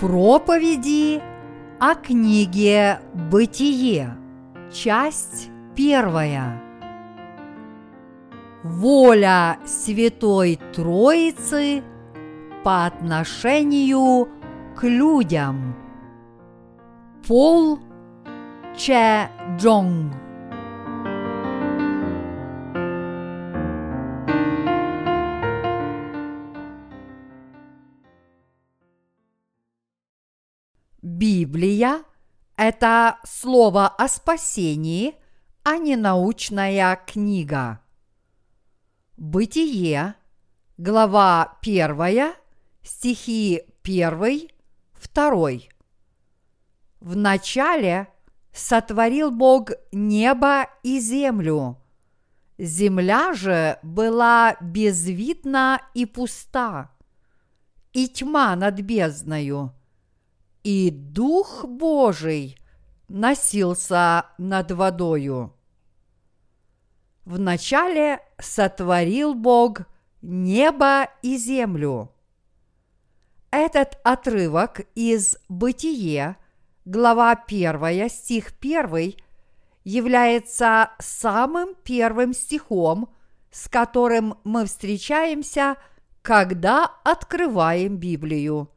Проповеди о книге «Бытие», часть первая. Воля Святой Троицы по отношению к людям. Пол Че Джонг Библия – это слово о спасении, а не научная книга. Бытие, глава 1, стихи 1, 2. В начале сотворил Бог небо и землю. Земля же была безвидна и пуста, и тьма над бездною – и Дух Божий носился над водою. Вначале сотворил Бог небо и землю. Этот отрывок из «Бытие», глава 1, стих 1, является самым первым стихом, с которым мы встречаемся, когда открываем Библию.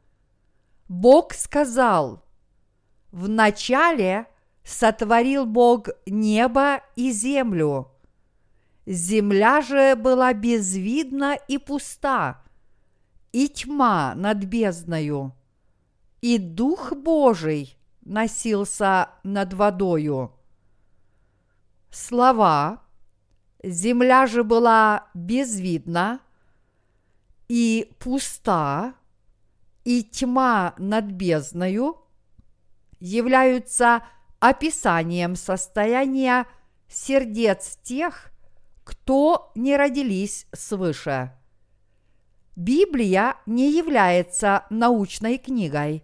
Бог сказал, в начале сотворил Бог небо и землю. Земля же была безвидна и пуста, и тьма над бездною, и Дух Божий носился над водою. Слова «Земля же была безвидна и пуста» и тьма над бездною являются описанием состояния сердец тех, кто не родились свыше. Библия не является научной книгой.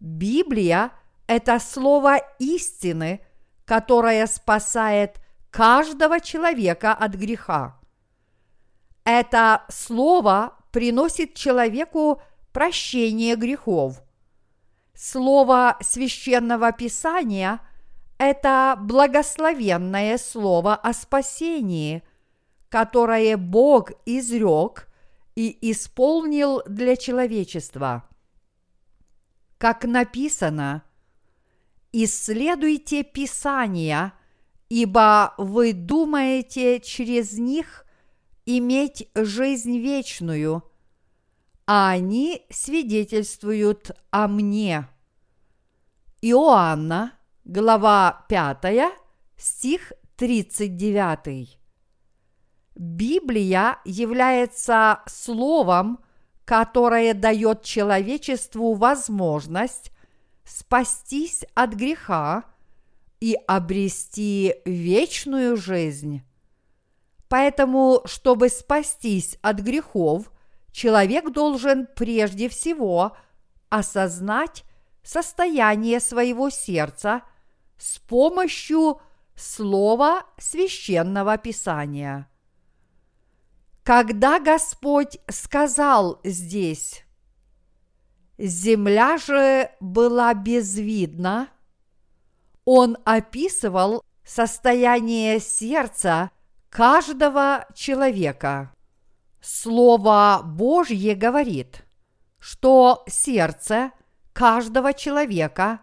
Библия – это слово истины, которое спасает каждого человека от греха. Это слово приносит человеку прощение грехов. Слово священного писания – это благословенное слово о спасении, которое Бог изрек и исполнил для человечества. Как написано, «Исследуйте Писания, ибо вы думаете через них иметь жизнь вечную – а они свидетельствуют о мне. Иоанна, глава 5, стих 39. Библия является словом, которое дает человечеству возможность спастись от греха и обрести вечную жизнь. Поэтому, чтобы спастись от грехов – человек должен прежде всего осознать состояние своего сердца с помощью слова священного писания. Когда Господь сказал здесь, земля же была безвидна, Он описывал состояние сердца каждого человека. Слово Божье говорит, что сердце каждого человека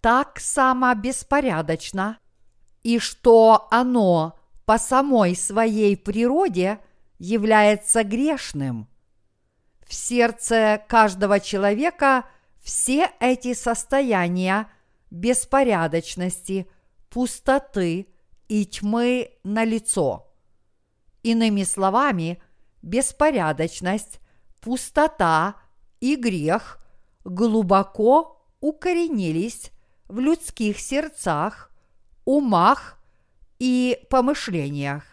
так само беспорядочно, и что оно по самой своей природе является грешным. В сердце каждого человека все эти состояния беспорядочности, пустоты и тьмы на лицо. Иными словами – беспорядочность, пустота и грех глубоко укоренились в людских сердцах, умах и помышлениях.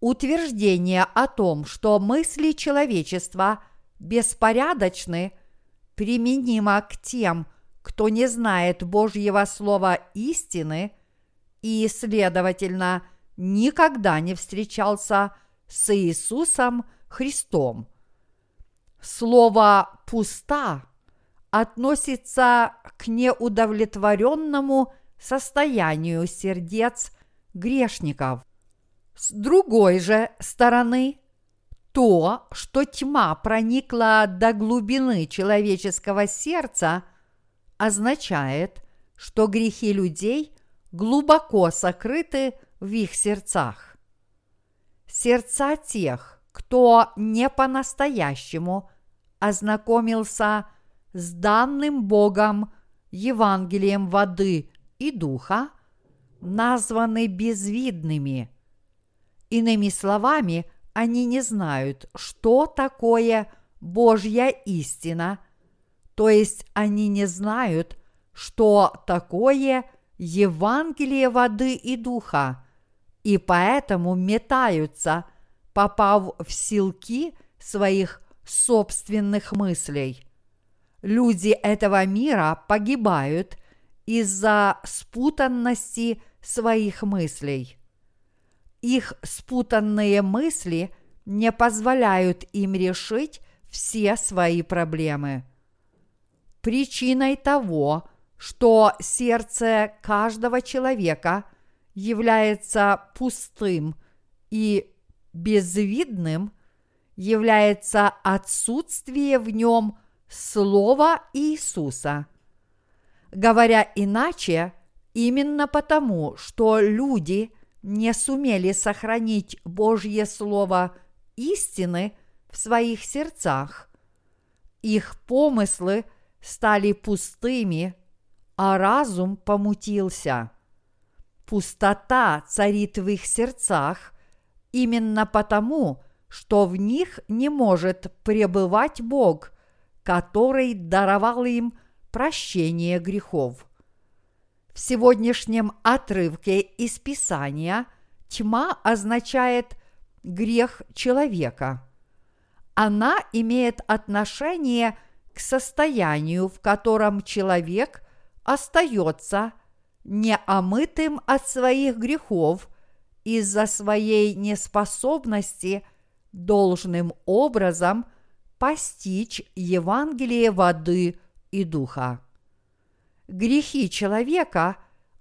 Утверждение о том, что мысли человечества беспорядочны, применимо к тем, кто не знает Божьего Слова истины и, следовательно, никогда не встречался с с Иисусом Христом. Слово «пуста» относится к неудовлетворенному состоянию сердец грешников. С другой же стороны, то, что тьма проникла до глубины человеческого сердца, означает, что грехи людей глубоко сокрыты в их сердцах. Сердца тех, кто не по-настоящему ознакомился с данным Богом Евангелием воды и духа, названы безвидными. Иными словами, они не знают, что такое Божья истина, то есть они не знают, что такое Евангелие воды и духа, и поэтому метаются, попав в силки своих собственных мыслей. Люди этого мира погибают из-за спутанности своих мыслей. Их спутанные мысли не позволяют им решить все свои проблемы. Причиной того, что сердце каждого человека является пустым и безвидным, является отсутствие в нем Слова Иисуса. Говоря иначе, именно потому, что люди не сумели сохранить Божье Слово истины в своих сердцах, их помыслы стали пустыми – а разум помутился. Пустота царит в их сердцах именно потому, что в них не может пребывать Бог, который даровал им прощение грехов. В сегодняшнем отрывке из Писания тьма означает грех человека. Она имеет отношение к состоянию, в котором человек остается неомытым от своих грехов из-за своей неспособности должным образом постичь Евангелие воды и духа. Грехи человека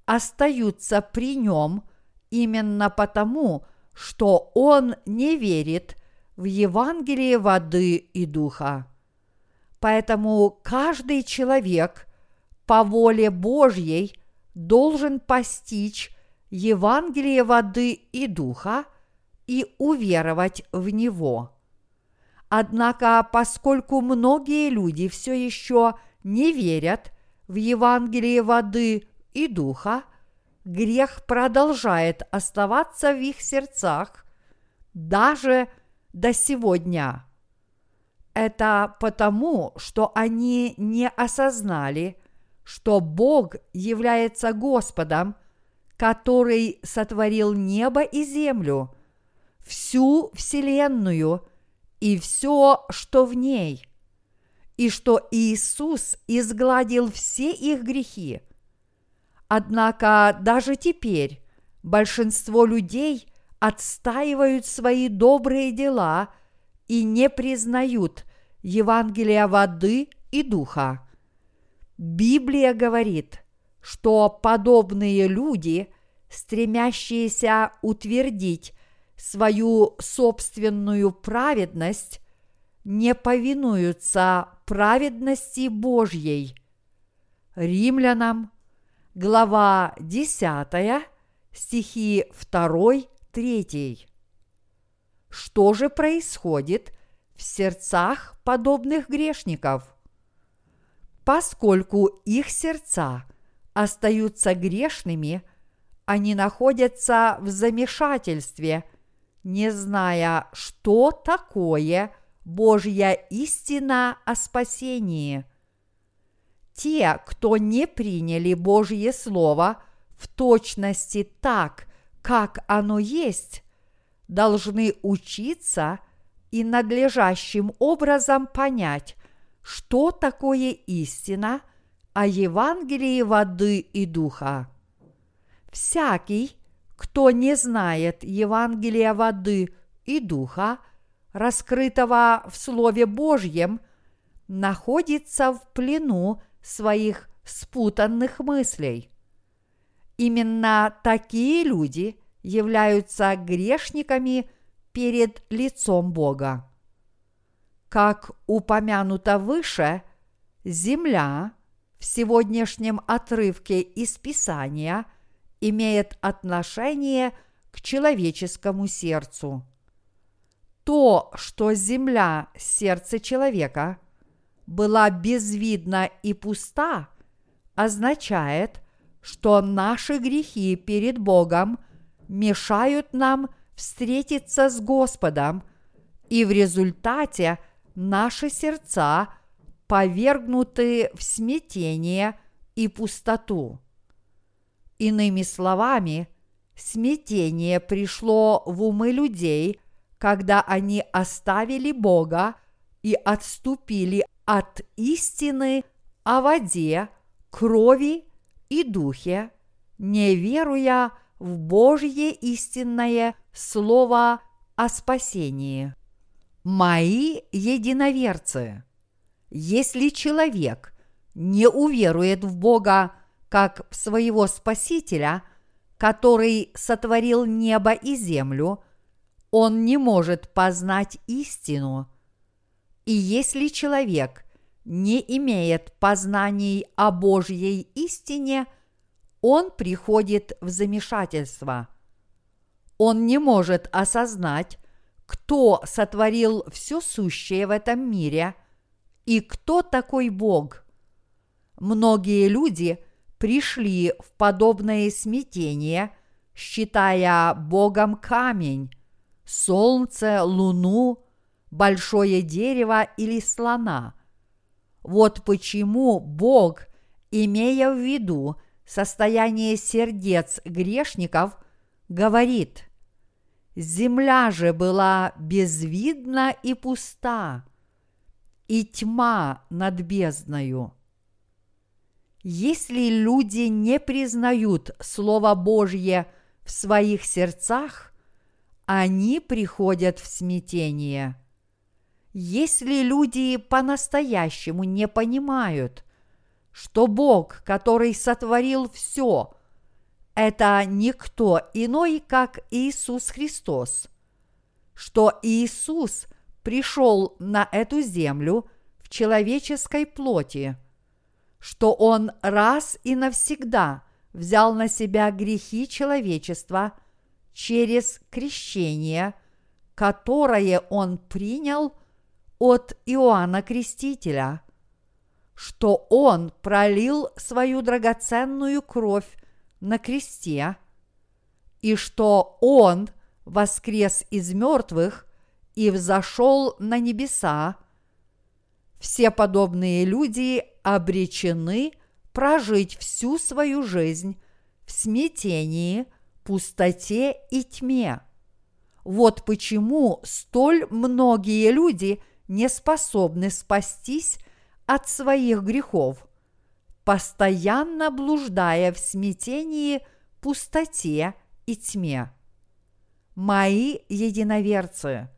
остаются при нем именно потому, что он не верит в Евангелие воды и духа. Поэтому каждый человек по воле Божьей должен постичь Евангелие воды и духа и уверовать в него. Однако, поскольку многие люди все еще не верят в Евангелие воды и духа, грех продолжает оставаться в их сердцах даже до сегодня. Это потому, что они не осознали – что Бог является Господом, который сотворил небо и землю, всю Вселенную и все, что в ней, и что Иисус изгладил все их грехи. Однако даже теперь большинство людей отстаивают свои добрые дела и не признают Евангелия воды и духа. Библия говорит, что подобные люди, стремящиеся утвердить свою собственную праведность, не повинуются праведности Божьей. Римлянам, глава 10, стихи 2, 3. Что же происходит в сердцах подобных грешников – Поскольку их сердца остаются грешными, они находятся в замешательстве, не зная, что такое Божья истина о спасении. Те, кто не приняли Божье Слово в точности так, как оно есть, должны учиться и надлежащим образом понять, что такое истина о Евангелии воды и духа. Всякий, кто не знает Евангелия воды и духа, раскрытого в Слове Божьем, находится в плену своих спутанных мыслей. Именно такие люди являются грешниками перед лицом Бога. Как упомянуто выше, земля в сегодняшнем отрывке из Писания имеет отношение к человеческому сердцу. То, что земля – сердце человека, была безвидна и пуста, означает, что наши грехи перед Богом мешают нам встретиться с Господом, и в результате наши сердца повергнуты в смятение и пустоту. Иными словами, смятение пришло в умы людей, когда они оставили Бога и отступили от истины о воде, крови и духе, не веруя в Божье истинное Слово о спасении. Мои единоверцы, если человек не уверует в Бога как в своего Спасителя, который сотворил небо и землю, он не может познать истину. И если человек не имеет познаний о Божьей истине, он приходит в замешательство. Он не может осознать, кто сотворил все сущее в этом мире и кто такой Бог. Многие люди пришли в подобное смятение, считая Богом камень, солнце, луну, большое дерево или слона. Вот почему Бог, имея в виду состояние сердец грешников, говорит, «Земля же была безвидна и пуста, и тьма над бездною». Если люди не признают Слово Божье в своих сердцах, они приходят в смятение – если люди по-настоящему не понимают, что Бог, который сотворил все, это никто иной, как Иисус Христос, что Иисус пришел на эту землю в человеческой плоти, что Он раз и навсегда взял на себя грехи человечества через крещение, которое Он принял – от Иоанна Крестителя, что Он пролил свою драгоценную кровь на кресте, и что Он воскрес из мертвых и взошел на небеса, все подобные люди обречены прожить всю свою жизнь в смятении, пустоте и тьме. Вот почему столь многие люди – не способны спастись от своих грехов, постоянно блуждая в смятении, пустоте и тьме. Мои единоверцы,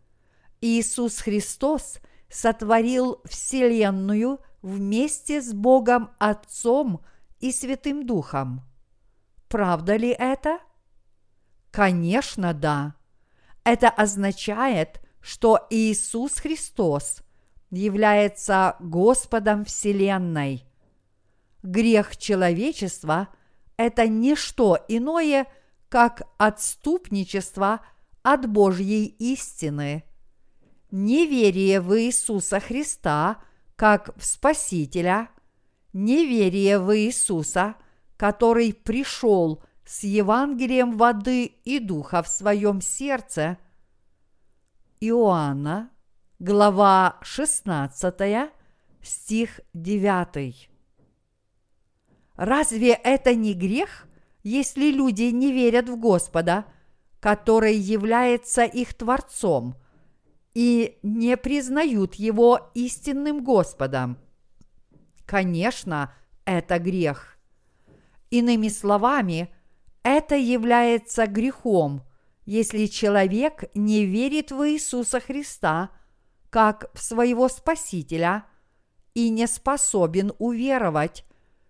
Иисус Христос сотворил Вселенную вместе с Богом Отцом и Святым Духом. Правда ли это? Конечно, да. Это означает, что Иисус Христос является Господом Вселенной. Грех человечества – это не что иное, как отступничество от Божьей истины. Неверие в Иисуса Христа как в Спасителя, неверие в Иисуса, который пришел с Евангелием воды и духа в своем сердце – Иоанна, глава 16, стих 9. Разве это не грех, если люди не верят в Господа, который является их Творцом, и не признают Его истинным Господом? Конечно, это грех. Иными словами, это является грехом – если человек не верит в Иисуса Христа как в своего Спасителя и не способен уверовать,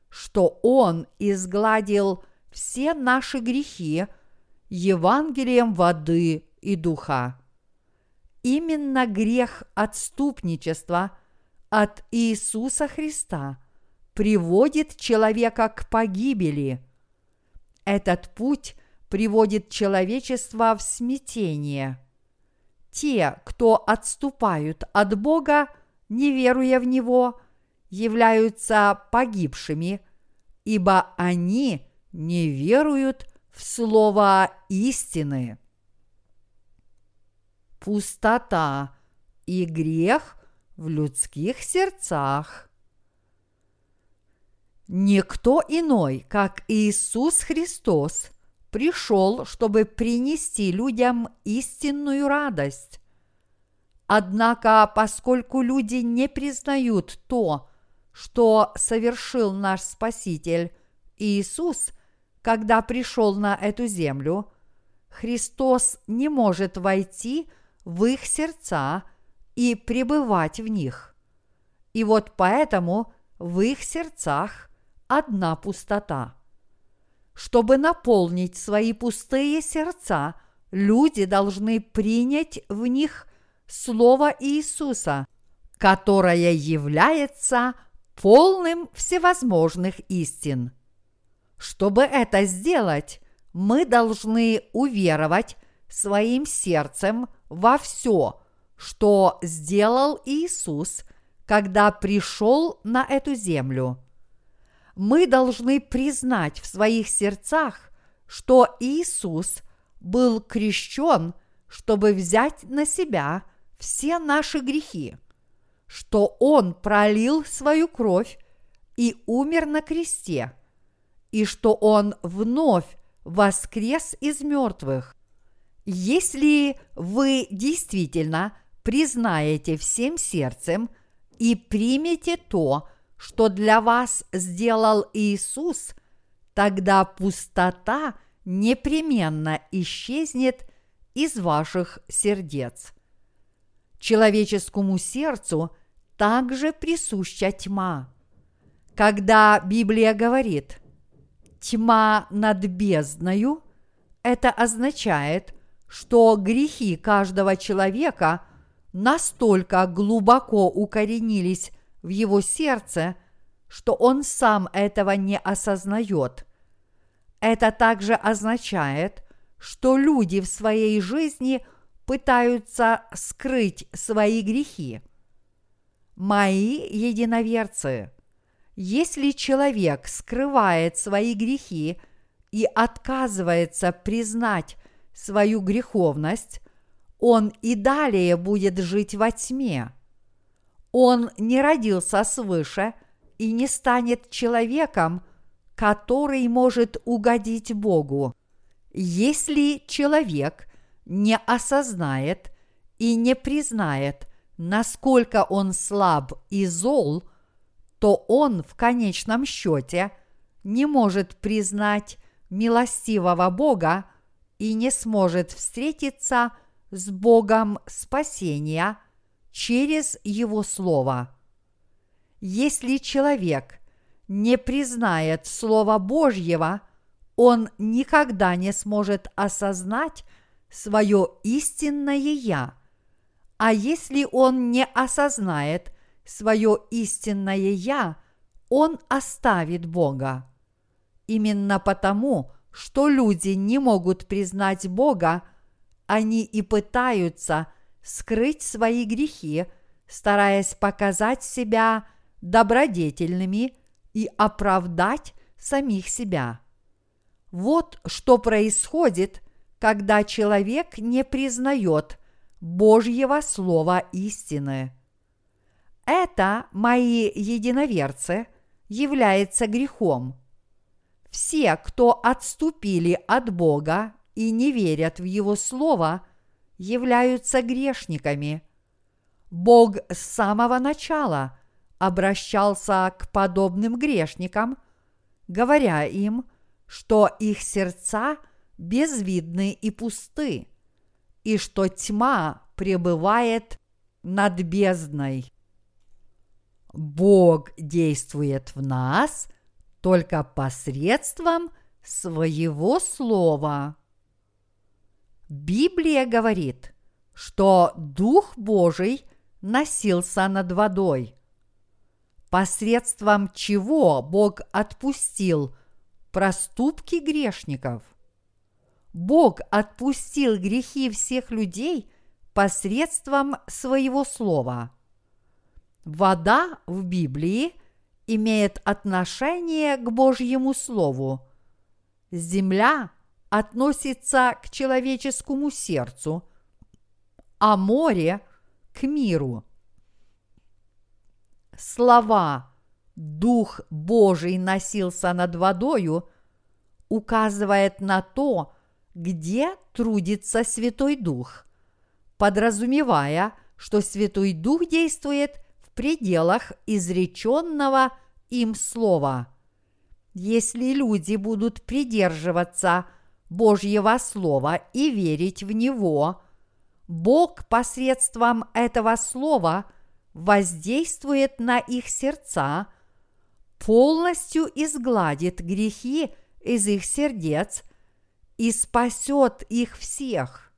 что Он изгладил все наши грехи Евангелием воды и духа. Именно грех отступничества от Иисуса Христа приводит человека к погибели. Этот путь приводит человечество в смятение. Те, кто отступают от Бога, не веруя в Него, являются погибшими, ибо они не веруют в Слово истины. Пустота и грех в людских сердцах. Никто иной, как Иисус Христос, пришел, чтобы принести людям истинную радость. Однако, поскольку люди не признают то, что совершил наш Спаситель Иисус, когда пришел на эту землю, Христос не может войти в их сердца и пребывать в них. И вот поэтому в их сердцах одна пустота. Чтобы наполнить свои пустые сердца, люди должны принять в них Слово Иисуса, которое является полным всевозможных истин. Чтобы это сделать, мы должны уверовать своим сердцем во все, что сделал Иисус, когда пришел на эту землю. Мы должны признать в своих сердцах, что Иисус был крещен, чтобы взять на себя – все наши грехи, что Он пролил свою кровь и умер на кресте, и что Он вновь воскрес из мертвых. Если вы действительно признаете всем сердцем и примете то, что для вас сделал Иисус, тогда пустота непременно исчезнет из ваших сердец. Человеческому сердцу также присуща тьма. Когда Библия говорит «тьма над бездною», это означает, что грехи каждого человека настолько глубоко укоренились в его сердце, что он сам этого не осознает. Это также означает, что люди в своей жизни – пытаются скрыть свои грехи. Мои единоверцы, если человек скрывает свои грехи и отказывается признать свою греховность, он и далее будет жить во тьме. Он не родился свыше и не станет человеком, который может угодить Богу. Если человек не осознает и не признает, насколько он слаб и зол, то он в конечном счете не может признать милостивого Бога и не сможет встретиться с Богом спасения через Его Слово. Если человек не признает Слова Божьего, он никогда не сможет осознать свое истинное «я». А если он не осознает свое истинное «я», он оставит Бога. Именно потому, что люди не могут признать Бога, они и пытаются скрыть свои грехи, стараясь показать себя добродетельными и оправдать самих себя. Вот что происходит, когда человек не признает Божьего Слова истины. Это, мои единоверцы, является грехом. Все, кто отступили от Бога и не верят в Его Слово, являются грешниками. Бог с самого начала обращался к подобным грешникам, говоря им, что их сердца – безвидны и пусты, и что тьма пребывает над бездной. Бог действует в нас только посредством своего слова. Библия говорит, что Дух Божий носился над водой, посредством чего Бог отпустил проступки грешников. Бог отпустил грехи всех людей посредством своего слова. Вода в Библии имеет отношение к Божьему Слову. Земля относится к человеческому сердцу, а море – к миру. Слова «Дух Божий носился над водою» указывает на то, где трудится Святой Дух, подразумевая, что Святой Дух действует в пределах изреченного им слова. Если люди будут придерживаться Божьего Слова и верить в него, Бог посредством этого Слова воздействует на их сердца, полностью изгладит грехи из их сердец и спасет их всех.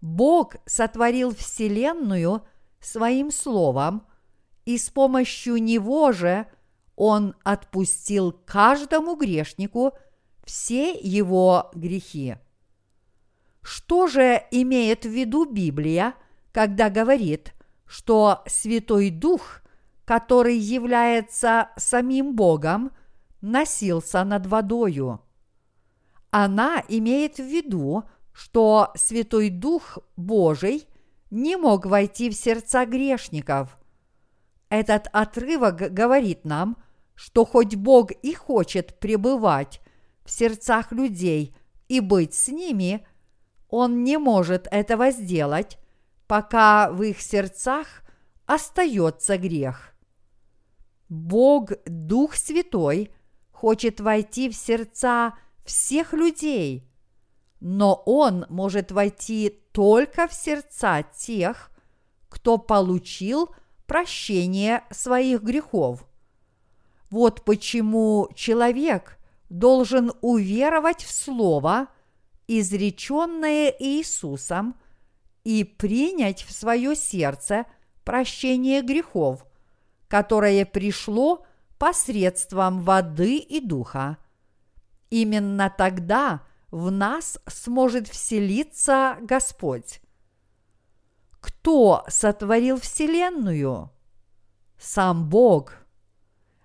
Бог сотворил Вселенную своим Словом, и с помощью Него же Он отпустил каждому грешнику все его грехи. Что же имеет в виду Библия, когда говорит, что Святой Дух, который является самим Богом, носился над водою? Она имеет в виду, что Святой Дух Божий не мог войти в сердца грешников. Этот отрывок говорит нам, что хоть Бог и хочет пребывать в сердцах людей и быть с ними, Он не может этого сделать, пока в их сердцах остается грех. Бог, Дух Святой, хочет войти в сердца всех людей, но Он может войти только в сердца тех, кто получил прощение своих грехов. Вот почему человек должен уверовать в Слово, изреченное Иисусом, и принять в свое сердце прощение грехов, которое пришло посредством воды и духа. Именно тогда в нас сможет вселиться Господь. Кто сотворил Вселенную? Сам Бог.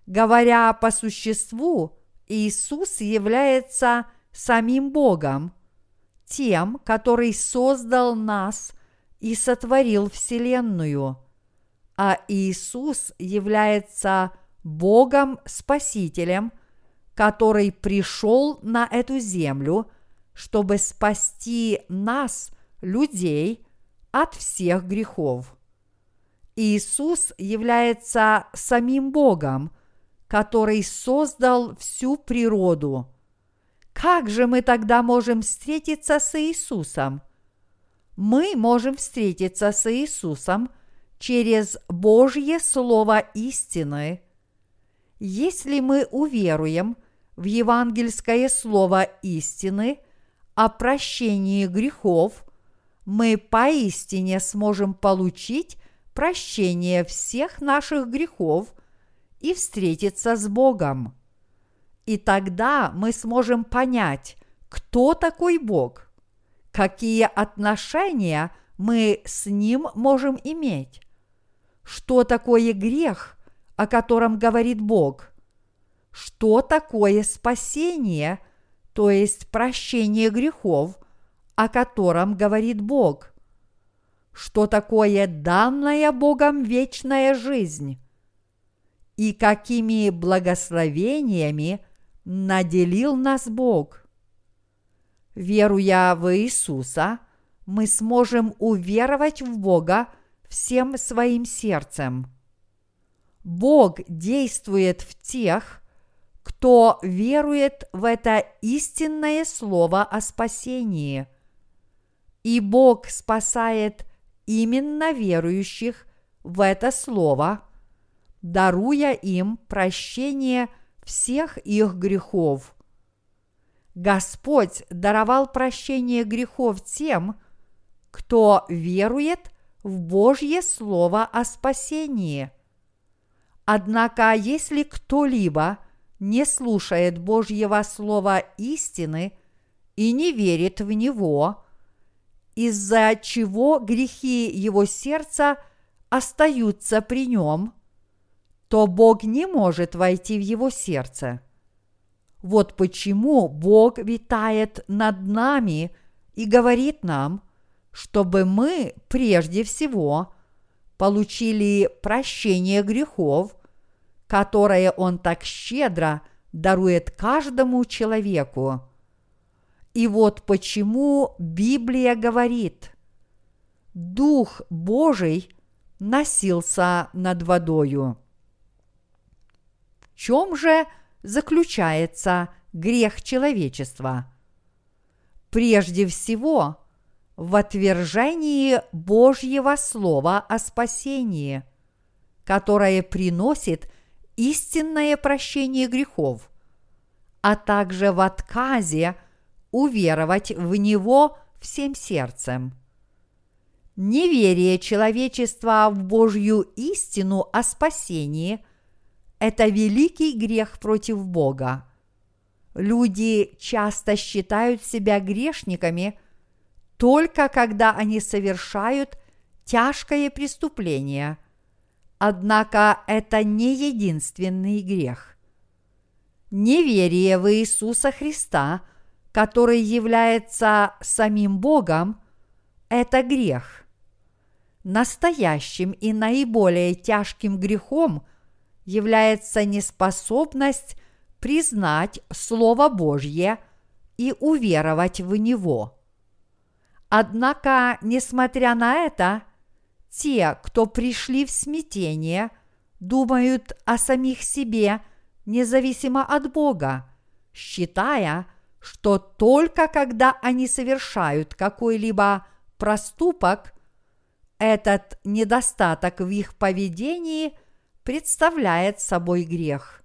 Говоря по существу, Иисус является самим Богом, тем, который создал нас и сотворил Вселенную, а Иисус является Богом-спасителем, который пришел на эту землю, чтобы спасти нас, людей, от всех грехов. Иисус является самим Богом, который создал всю природу. Как же мы тогда можем встретиться с Иисусом? Мы можем встретиться с Иисусом через Божье Слово истины. Если мы уверуем в евангельское Слово истины о прощении грехов, мы поистине сможем получить прощение всех наших грехов – и встретиться с Богом. И тогда мы сможем понять, кто такой Бог, какие отношения мы с Ним можем иметь, что такое грех, о котором говорит Бог, что такое спасение, то есть прощение грехов, о котором говорит Бог, что такое данная Богом вечная жизнь, и какими благословениями наделил нас Бог. Веруя в Иисуса, мы сможем уверовать в Бога всем своим сердцем. Бог действует в тех, кто верует в это истинное слово о спасении. И Бог спасает именно верующих в это слово – даруя им прощение всех их грехов. Господь даровал прощение грехов тем, кто верует в Божье Слово о спасении. Однако, если кто-либо не слушает Божьего Слова истины и не верит в него, из-за чего грехи его сердца остаются при нем, то Бог не может войти в его сердце. Вот почему Бог витает над нами и говорит нам, чтобы мы прежде всего получили прощение грехов, которое Он так щедро дарует каждому человеку. И вот почему Библия говорит, Дух Божий носился над водою. В чем же заключается грех человечества? Прежде всего, в отвержении Божьего Слова о спасении, которое приносит истинное прощение грехов, а также в отказе уверовать в Него всем сердцем. Неверие человечества в Божью истину о спасении – это великий грех против Бога. Люди часто считают себя грешниками только когда они совершают тяжкое преступление. Однако это не единственный грех. Неверие в Иисуса Христа, который является самим Богом, это грех. Настоящим и наиболее тяжким грехом является неспособность признать Слово Божье и уверовать в него. Однако, несмотря на это, те, кто пришли в смятение, думают о самих себе независимо от Бога, считая, что только когда они совершают какой-либо проступок, этот недостаток в их поведении представляет собой грех.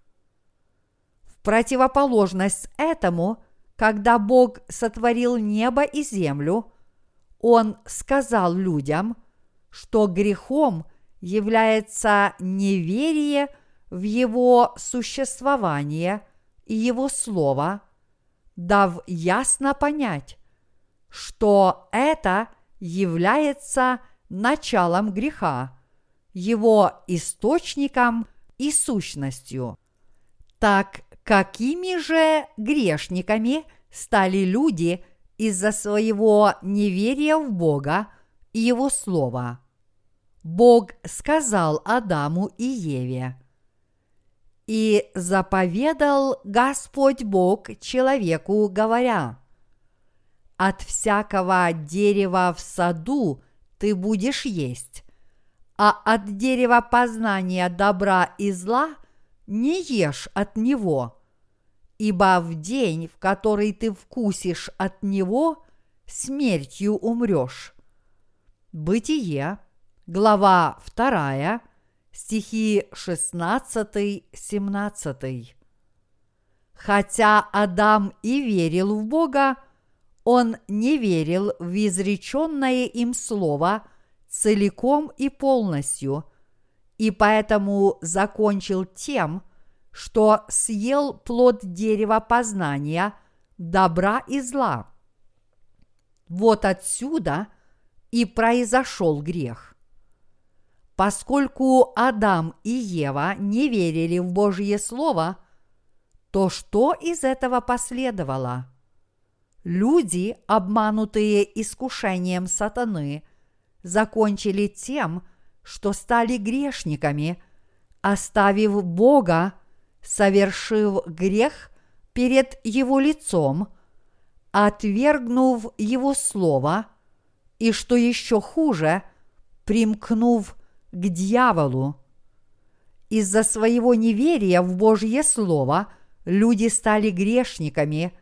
В противоположность этому, когда Бог сотворил небо и землю, Он сказал людям, что грехом является неверие в Его существование и Его Слово, дав ясно понять, что это является началом греха, его источником и сущностью. Так какими же грешниками стали люди из-за своего неверия в Бога и Его Слова? Бог сказал Адаму и Еве, «И заповедал Господь Бог человеку, говоря, от всякого дерева в саду ты будешь есть, а от дерева познания добра и зла не ешь от него, ибо в день, в который ты вкусишь от него, смертью умрешь. Бытие, глава 2, стихи 16-17. Хотя Адам и верил в Бога, он не верил в изреченное им слово целиком и полностью, и поэтому закончил тем, что съел плод дерева познания добра и зла. Вот отсюда и произошел грех. Поскольку Адам и Ева не верили в Божье Слово, то что из этого последовало? Люди, обманутые искушением сатаны, закончили тем, что стали грешниками, оставив Бога, совершив грех перед Его лицом, отвергнув Его Слово – и, что еще хуже, примкнув к дьяволу. Из-за своего неверия в Божье Слово люди стали грешниками,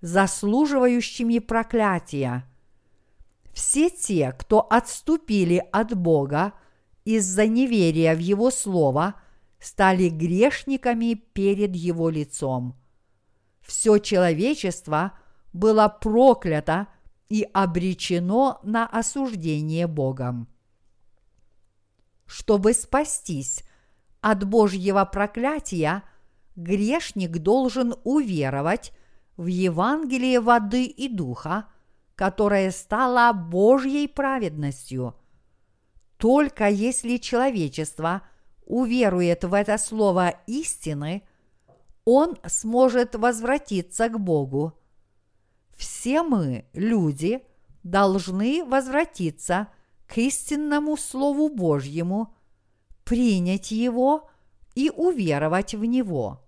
заслуживающими проклятия. Все те, кто отступили от Бога из-за неверия в Его Слово, стали грешниками перед Его лицом. Все человечество было проклято и обречено на осуждение Богом. Чтобы спастись от Божьего проклятия, грешник должен уверовать в Евангелие воды и духа, которое стало Божьей праведностью. Только если человечество уверует в это слово истины, он сможет возвратиться к Богу. Все мы, люди, должны возвратиться к истинному Слову Божьему, принять его и уверовать в него.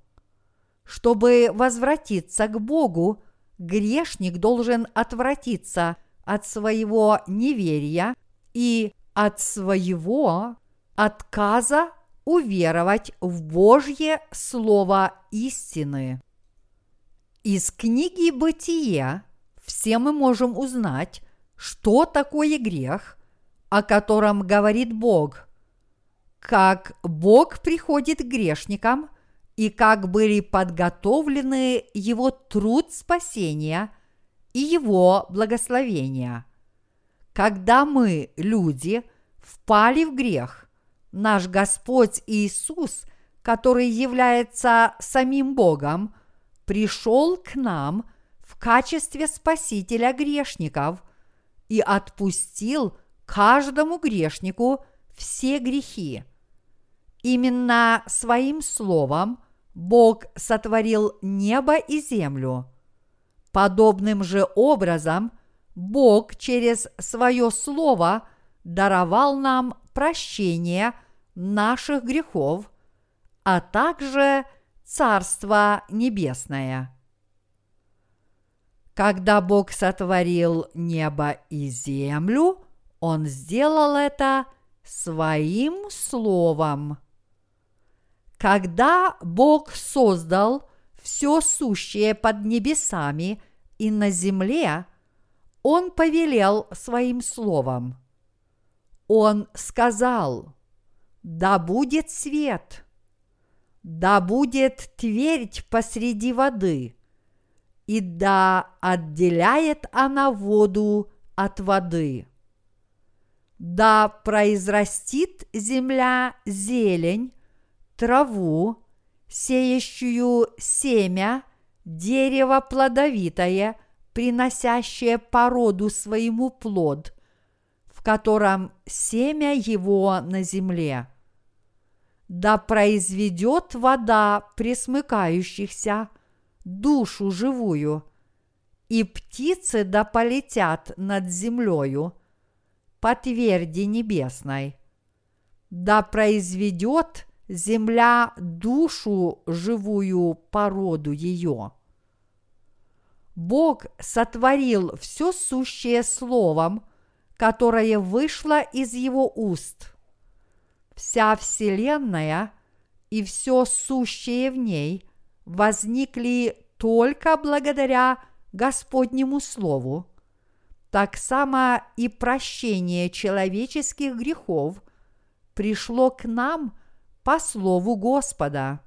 Чтобы возвратиться к Богу, грешник должен отвратиться от своего неверия и от своего отказа уверовать в Божье Слово истины. Из книги «Бытие» все мы можем узнать, что такое грех, о котором говорит Бог, как Бог приходит к грешникам и как были подготовлены его труд спасения и его благословения. Когда мы, люди, впали в грех, наш Господь Иисус, который является самим Богом, пришел к нам в качестве Спасителя грешников и отпустил каждому грешнику все грехи. Именно своим словом Бог сотворил небо и землю. Подобным же образом Бог через свое слово даровал нам прощение наших грехов, а также Царство Небесное. Когда Бог сотворил небо и землю, Он сделал это своим словом. Когда Бог создал все сущее под небесами и на земле, Он повелел своим словом. Он сказал, да будет свет, да будет твердь посреди воды, и да отделяет она воду от воды. Да произрастит земля зелень, траву, сеющую семя, дерево плодовитое, приносящее породу своему плод, в котором семя его на земле. Да произведет вода пресмыкающихся, душу живую, и птицы да полетят над землею по тверди небесной. Да произведет земля душу живую породу ее. Бог сотворил все сущее словом, которое вышло из его уст. Вся вселенная и все сущее в ней возникли только благодаря Господнему Слову. Так само и прощение человеческих грехов пришло к нам – по слову Господа,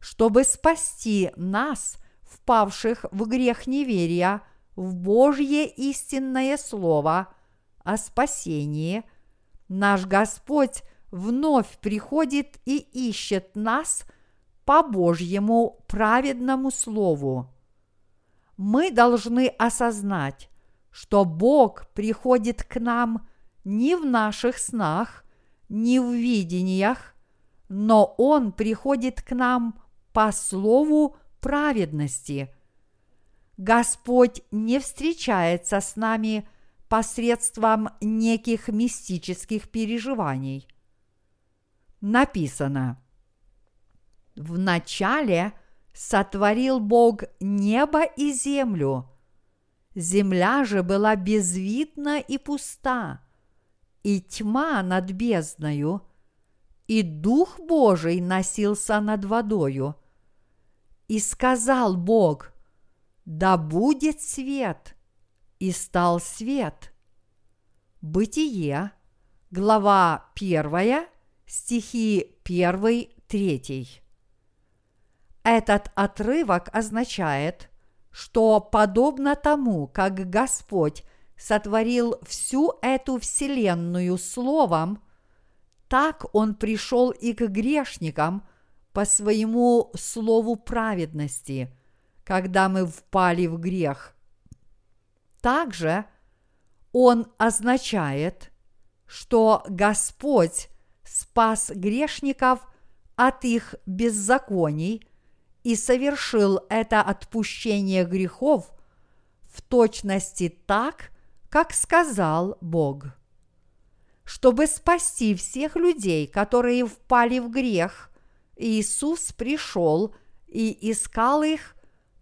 чтобы спасти нас, впавших в грех неверия, в Божье истинное Слово о спасении, наш Господь вновь приходит и ищет нас по Божьему праведному Слову. Мы должны осознать, что Бог приходит к нам не в наших снах, не в видениях, но Он приходит к нам по слову праведности. Господь не встречается с нами посредством неких мистических переживаний. Написано, в начале сотворил Бог небо и землю. Земля же была безвидна и пуста, и тьма над бездною – и Дух Божий носился над водою. И сказал Бог, да будет свет, и стал свет. Бытие, глава 1, стихи 1-3. 23. Этот отрывок означает, что подобно тому, как Господь сотворил всю эту вселенную словом, так Он пришел и к грешникам по своему слову праведности, когда мы впали в грех. Также Он означает, что Господь спас грешников от их беззаконий и совершил это отпущение грехов в точности так, как сказал Бог. Чтобы спасти всех людей, которые впали в грех, Иисус пришел и искал их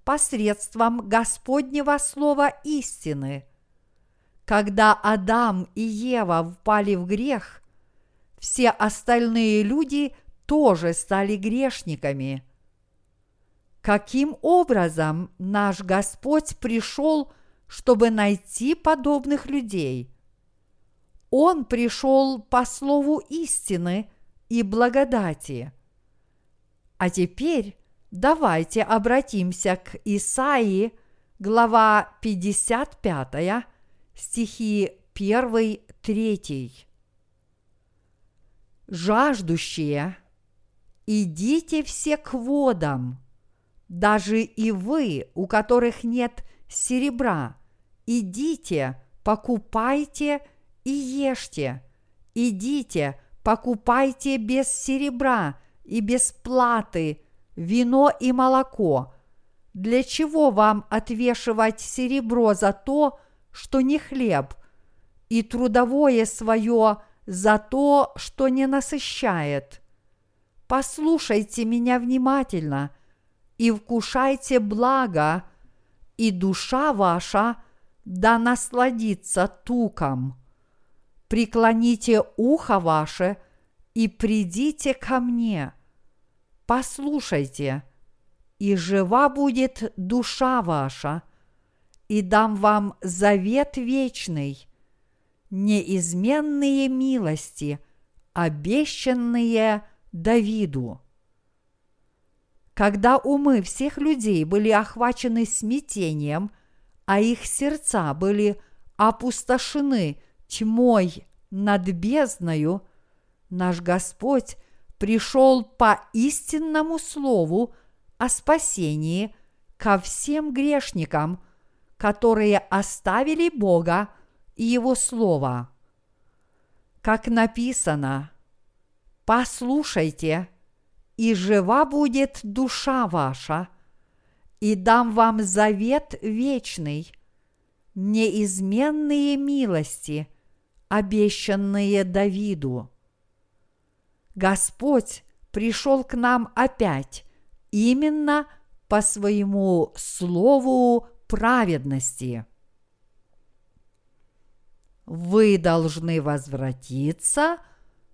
посредством Господнего Слова истины. Когда Адам и Ева впали в грех, все остальные люди тоже стали грешниками. Каким образом наш Господь пришел, чтобы найти подобных людей? Он пришел по слову истины и благодати. А теперь давайте обратимся к Исаии, глава 55, стихи 1-3 жаждущие, идите все к водам, даже и вы, у которых нет серебра, идите, покупайте и ешьте, идите, покупайте без серебра и без платы вино и молоко. Для чего вам отвешивать серебро за то, что не хлеб, и трудовое свое – за то, что не насыщает. Послушайте меня внимательно и вкушайте благо, и душа ваша да насладится туком. Преклоните ухо ваше и придите ко мне. Послушайте, и жива будет душа ваша, и дам вам завет вечный – неизменные милости, обещанные Давиду. Когда умы всех людей были охвачены смятением, а их сердца были опустошены тьмой над бездною, наш Господь пришел по истинному слову о спасении ко всем грешникам, которые оставили Бога и Его Слово. Как написано, «Послушайте, и жива будет душа ваша, и дам вам завет вечный, неизменные милости, обещанные Давиду». Господь пришел к нам опять именно по своему слову праведности – вы должны возвратиться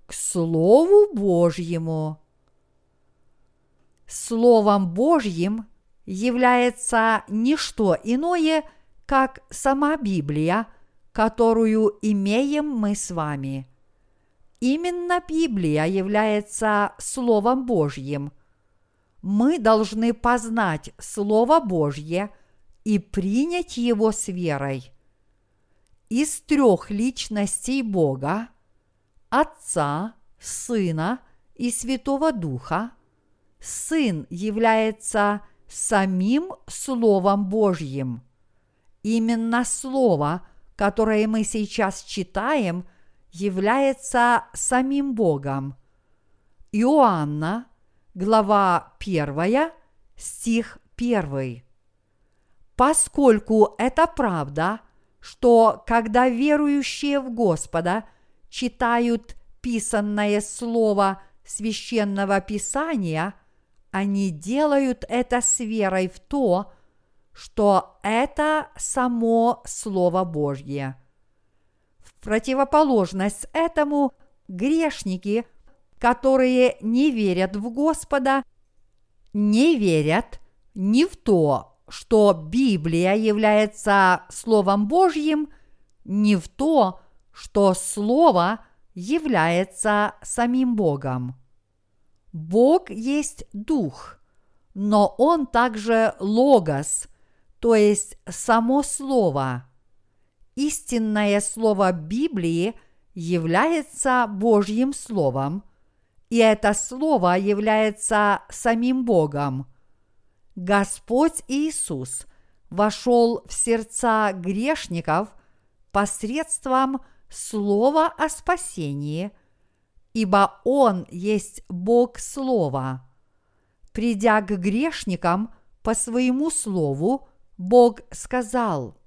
к Слову Божьему. Словом Божьим является не что иное, как сама Библия, которую имеем мы с вами. Именно Библия является Словом Божьим. Мы должны познать Слово Божье и принять его с верой – из трех личностей Бога, Отца, Сына и Святого Духа, Сын является самим Словом Божьим. Именно Слово, которое мы сейчас читаем, является самим Богом. Иоанна, глава 1, стих 1. Поскольку это правда – что когда верующие в Господа читают писанное слово священного писания, они делают это с верой в то, что это само Слово Божье. В противоположность этому грешники, которые не верят в Господа, не верят ни в то, что Библия является Словом Божьим, не в то, что Слово является самим Богом. Бог есть Дух, но Он также Логос, то есть само Слово. Истинное Слово Библии является Божьим Словом, и это Слово является самим Богом. Господь Иисус вошел в сердца грешников посредством Слова о спасении, ибо Он есть Бог Слова. Придя к грешникам по своему Слову, Бог сказал,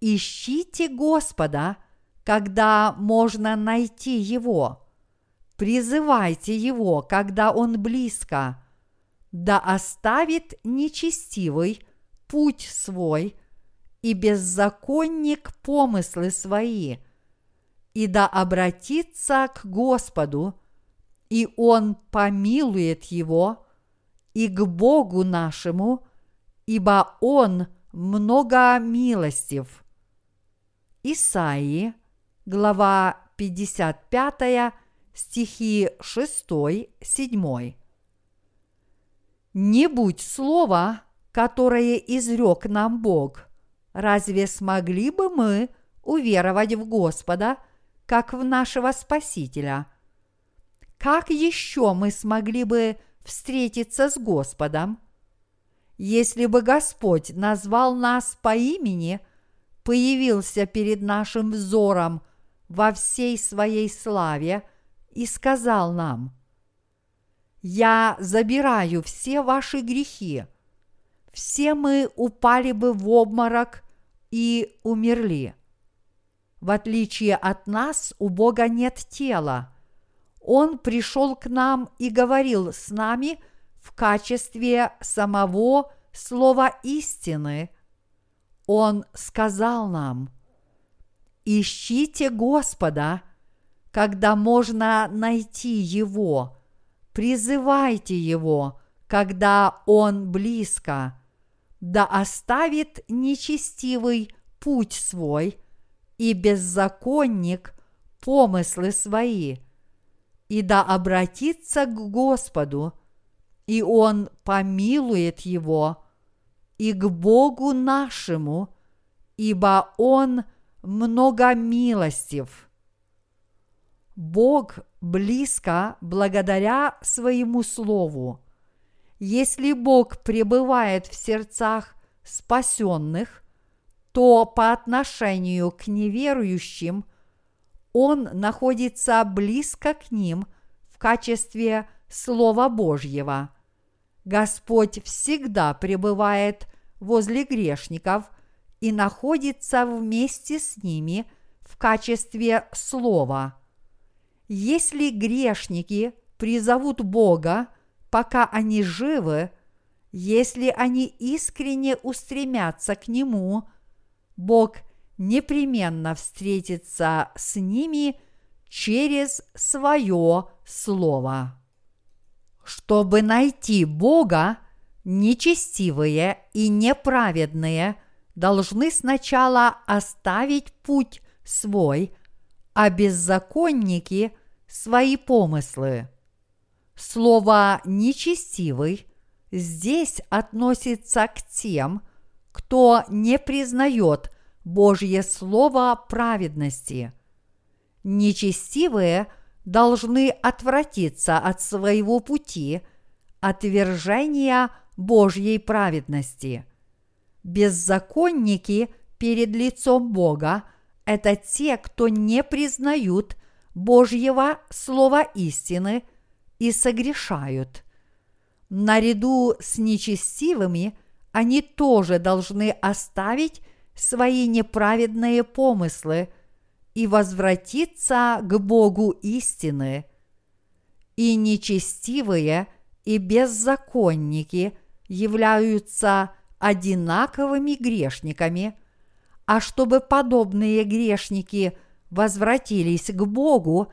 «Ищите Господа, когда можно найти Его, призывайте Его, когда Он близко, да оставит нечестивый путь свой и беззаконник помыслы свои, и да обратится к Господу, и Он помилует его, и к Богу нашему, ибо Он много милостив. Исаии, глава 55, стихи 6-7. Не будь слова, которое изрек нам Бог, разве смогли бы мы уверовать в Господа, как в нашего Спасителя? Как еще мы смогли бы встретиться с Господом? Если бы Господь назвал нас по имени, появился перед нашим взором во всей своей славе и сказал нам, «Я забираю все ваши грехи», все мы упали бы в обморок и умерли. В отличие от нас, у Бога нет тела. Он пришел к нам и говорил с нами – в качестве самого слова истины. Он сказал нам, ищите Господа, когда можно найти Его, призывайте Его, когда Он близко, да оставит нечестивый путь свой и беззаконник помыслы свои, и да обратится к Господу – и Он помилует его, и к Богу нашему, ибо Он много милостив. Бог близко благодаря своему Слову. Если Бог пребывает в сердцах спасенных, то по отношению к неверующим Он находится близко к ним в качестве Слова Божьего – Господь всегда пребывает возле грешников и находится вместе с ними в качестве слова. Если грешники призовут Бога, пока они живы, если они искренне устремятся к Нему, Бог непременно встретится с ними через свое Слово. Чтобы найти Бога, нечестивые и неправедные должны сначала оставить путь свой, а беззаконники – свои помыслы. Слово «нечестивый» здесь относится к тем, кто не признает Божье Слово праведности. Нечестивые – должны отвратиться от своего пути, отвержения Божьей праведности. Беззаконники перед лицом Бога – это те, кто не признают Божьего слова истины и согрешают. Наряду с нечестивыми они тоже должны оставить свои неправедные помыслы – и возвратиться к Богу истины. И нечестивые, и беззаконники являются одинаковыми грешниками, а чтобы подобные грешники возвратились к Богу,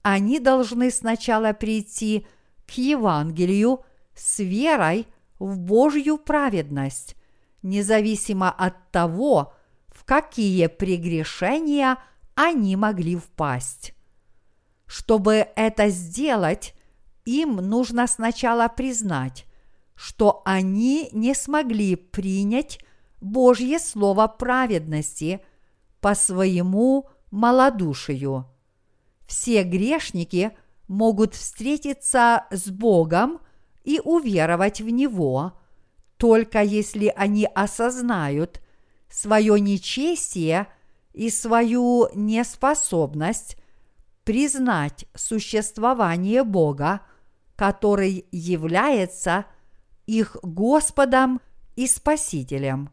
они должны сначала прийти к Евангелию с верой в Божью праведность, независимо от того, в какие прегрешения – они могли впасть. Чтобы это сделать, им нужно сначала признать, что они не смогли принять Божье Слово праведности по своему малодушию. Все грешники могут встретиться с Богом и уверовать в Него, только если они осознают свое нечестие и свою неспособность признать существование Бога, который является их Господом и Спасителем.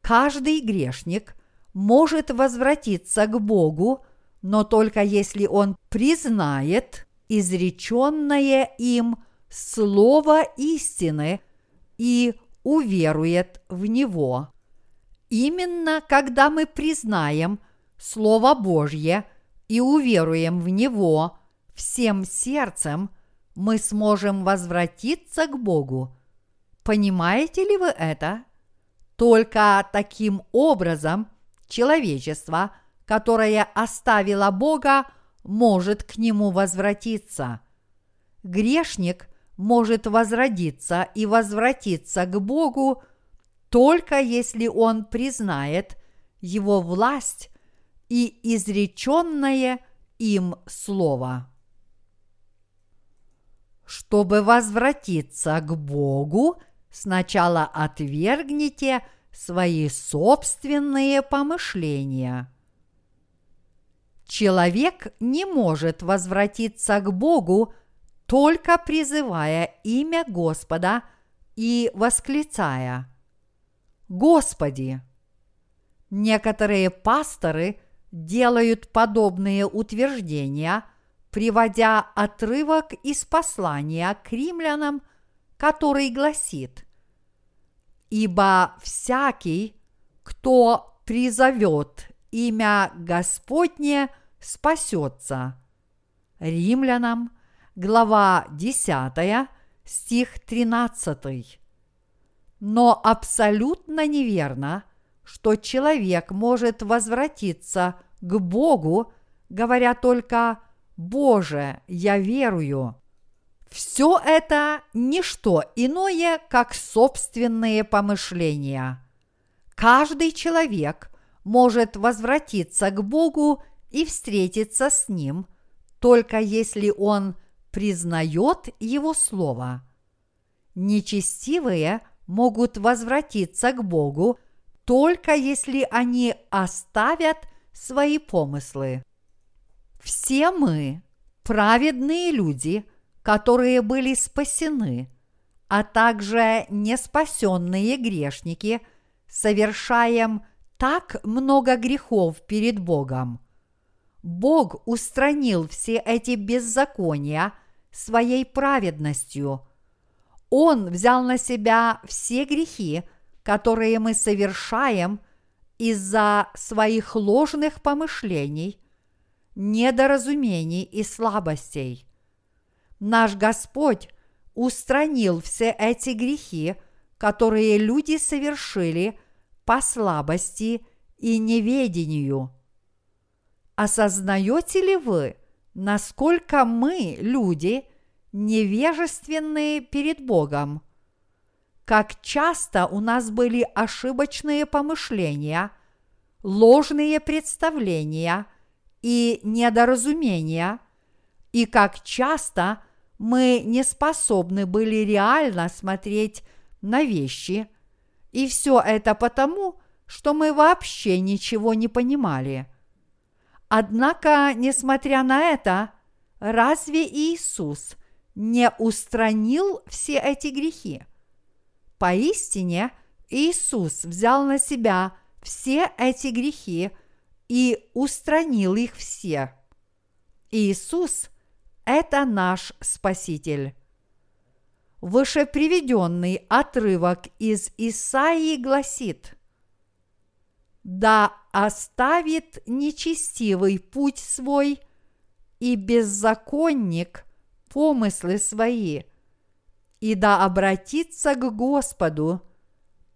Каждый грешник может возвратиться к Богу, но только если он признает изреченное им слово истины и уверует в него. Именно когда мы признаем Слово Божье и уверуем в него всем сердцем, мы сможем возвратиться к Богу. Понимаете ли вы это? Только таким образом человечество, которое оставило Бога, может к нему возвратиться. Грешник может возродиться и возвратиться к Богу только если он признает его власть и изреченное им слово. Чтобы возвратиться к Богу, сначала отвергните свои собственные помышления. Человек не может возвратиться к Богу, только призывая имя Господа и восклицая «Господи!». Некоторые пасторы делают подобные утверждения, приводя отрывок из послания к римлянам, который гласит «Ибо всякий, кто призовет имя Господне, спасется». Римлянам, глава 10, стих 13. Но абсолютно неверно, что человек может возвратиться к Богу, говоря только «Боже, я верую». Все это не что иное, как собственные помышления. Каждый человек может возвратиться к Богу и встретиться с Ним, только если он признает Его Слово. Нечестивые могут возвратиться к Богу, только если они оставят свои помыслы. Все мы, праведные люди, которые были спасены, а также неспасенные грешники, совершаем так много грехов перед Богом. Бог устранил все эти беззакония своей праведностью. Он взял на себя все грехи, которые мы совершаем из-за своих ложных помышлений, недоразумений и слабостей. Наш Господь устранил все эти грехи, которые люди совершили по слабости и неведению. Осознаете ли вы, насколько мы, люди, невежественные перед Богом? Как часто у нас были ошибочные помышления, ложные представления и недоразумения, и как часто мы не способны были реально смотреть на вещи, и все это потому, что мы вообще ничего не понимали. Однако, несмотря на это, разве Иисус не устранил все эти грехи? Поистине, Иисус взял на себя все эти грехи и устранил их все. Иисус – это наш Спаситель. Выше приведенный отрывок из Исаии гласит «Да оставит нечестивый путь свой и беззаконник помыслы свои, и да обратится к Господу,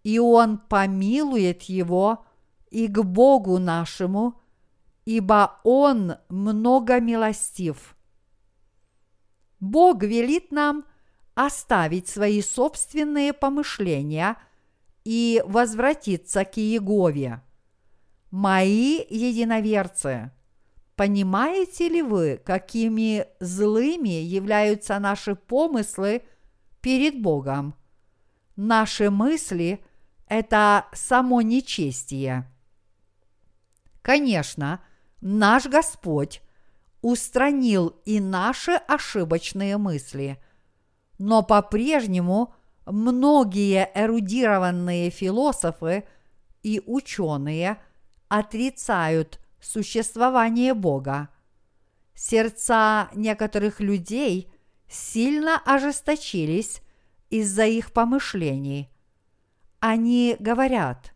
и Он помилует его и к Богу нашему, ибо Он много милостив». Бог велит нам оставить свои собственные помышления и возвратиться к Иегове. Мои единоверцы, понимаете ли вы, какими злыми являются наши помыслы перед Богом? Наши мысли – это само нечестие. Конечно, наш Господь устранил и наши ошибочные мысли, но по-прежнему многие эрудированные философы и ученые – отрицают существование Бога. Сердца некоторых людей сильно ожесточились из-за их помышлений. Они говорят,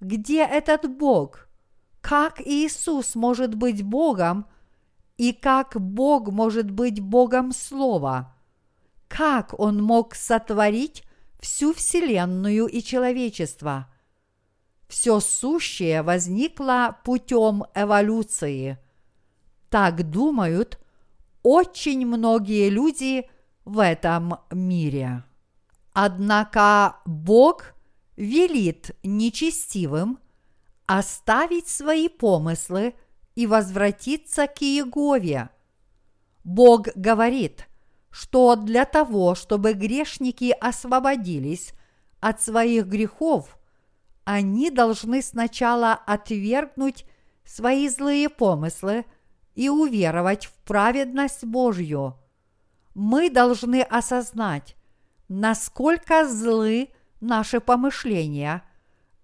где этот Бог? Как Иисус может быть Богом и как Бог может быть Богом Слова? Как Он мог сотворить всю Вселенную и человечество – все сущее возникло путем эволюции. Так думают очень многие люди в этом мире. Однако Бог велит нечестивым оставить свои помыслы и возвратиться к Иегове. Бог говорит, что для того, чтобы грешники освободились от своих грехов – они должны сначала отвергнуть свои злые помыслы и уверовать в праведность Божью. Мы должны осознать, насколько злы наши помышления,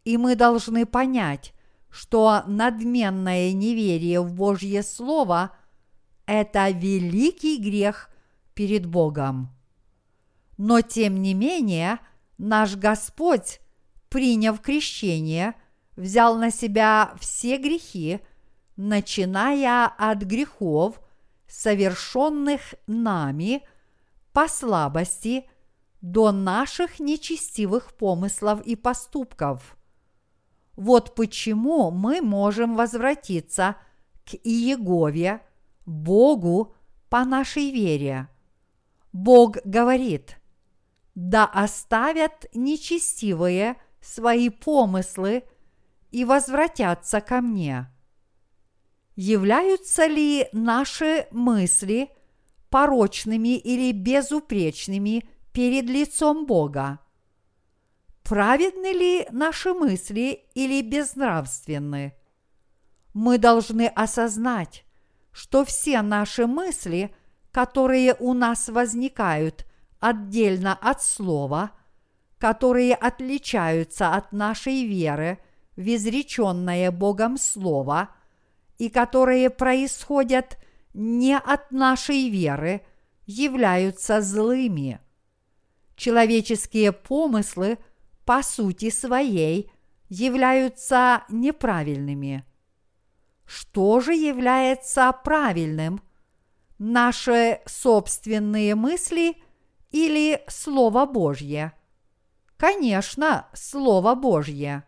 и мы должны понять, что надменное неверие в Божье Слово – это великий грех перед Богом. Но тем не менее, наш Господь приняв крещение, взял на себя все грехи, начиная от грехов, совершенных нами по слабости до наших нечестивых помыслов и поступков. Вот почему мы можем возвратиться к Иегове, Богу по нашей вере. Бог говорит, да оставят нечестивые – свои помыслы и возвратятся ко мне. Являются ли наши мысли порочными или безупречными перед лицом Бога? Праведны ли наши мысли или безнравственны? Мы должны осознать, что все наши мысли, которые у нас возникают отдельно от Слова – которые отличаются от нашей веры в изреченное Богом Слово и которые происходят не от нашей веры, являются злыми. Человеческие помыслы по сути своей являются неправильными. Что же является правильным? Наши собственные мысли или Слово Божье – Конечно, Слово Божье.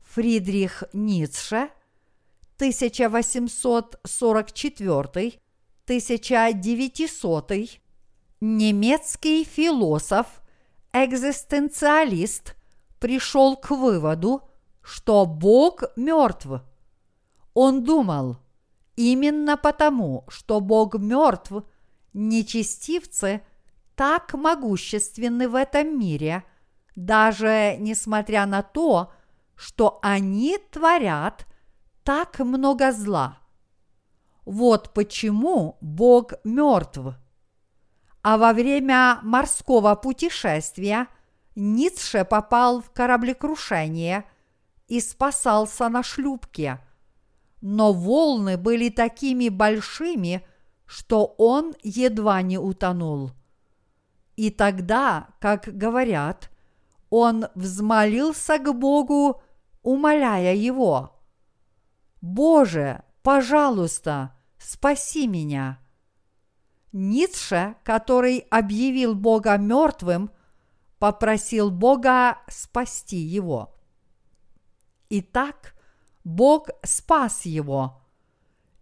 Фридрих Ницше 1844-1900 немецкий философ, экзистенциалист пришел к выводу, что Бог мертв. Он думал, именно потому, что Бог мертв, нечестивцы так могущественны в этом мире – даже несмотря на то, что они творят так много зла. Вот почему Бог мертв. А во время морского путешествия Ницше попал в кораблекрушение и спасался на шлюпке. Но волны были такими большими, что он едва не утонул. И тогда, как говорят, он взмолился к Богу, умоляя его. «Боже, пожалуйста, спаси меня!» Ницше, который объявил Бога мертвым, попросил Бога спасти его. Итак, Бог спас его,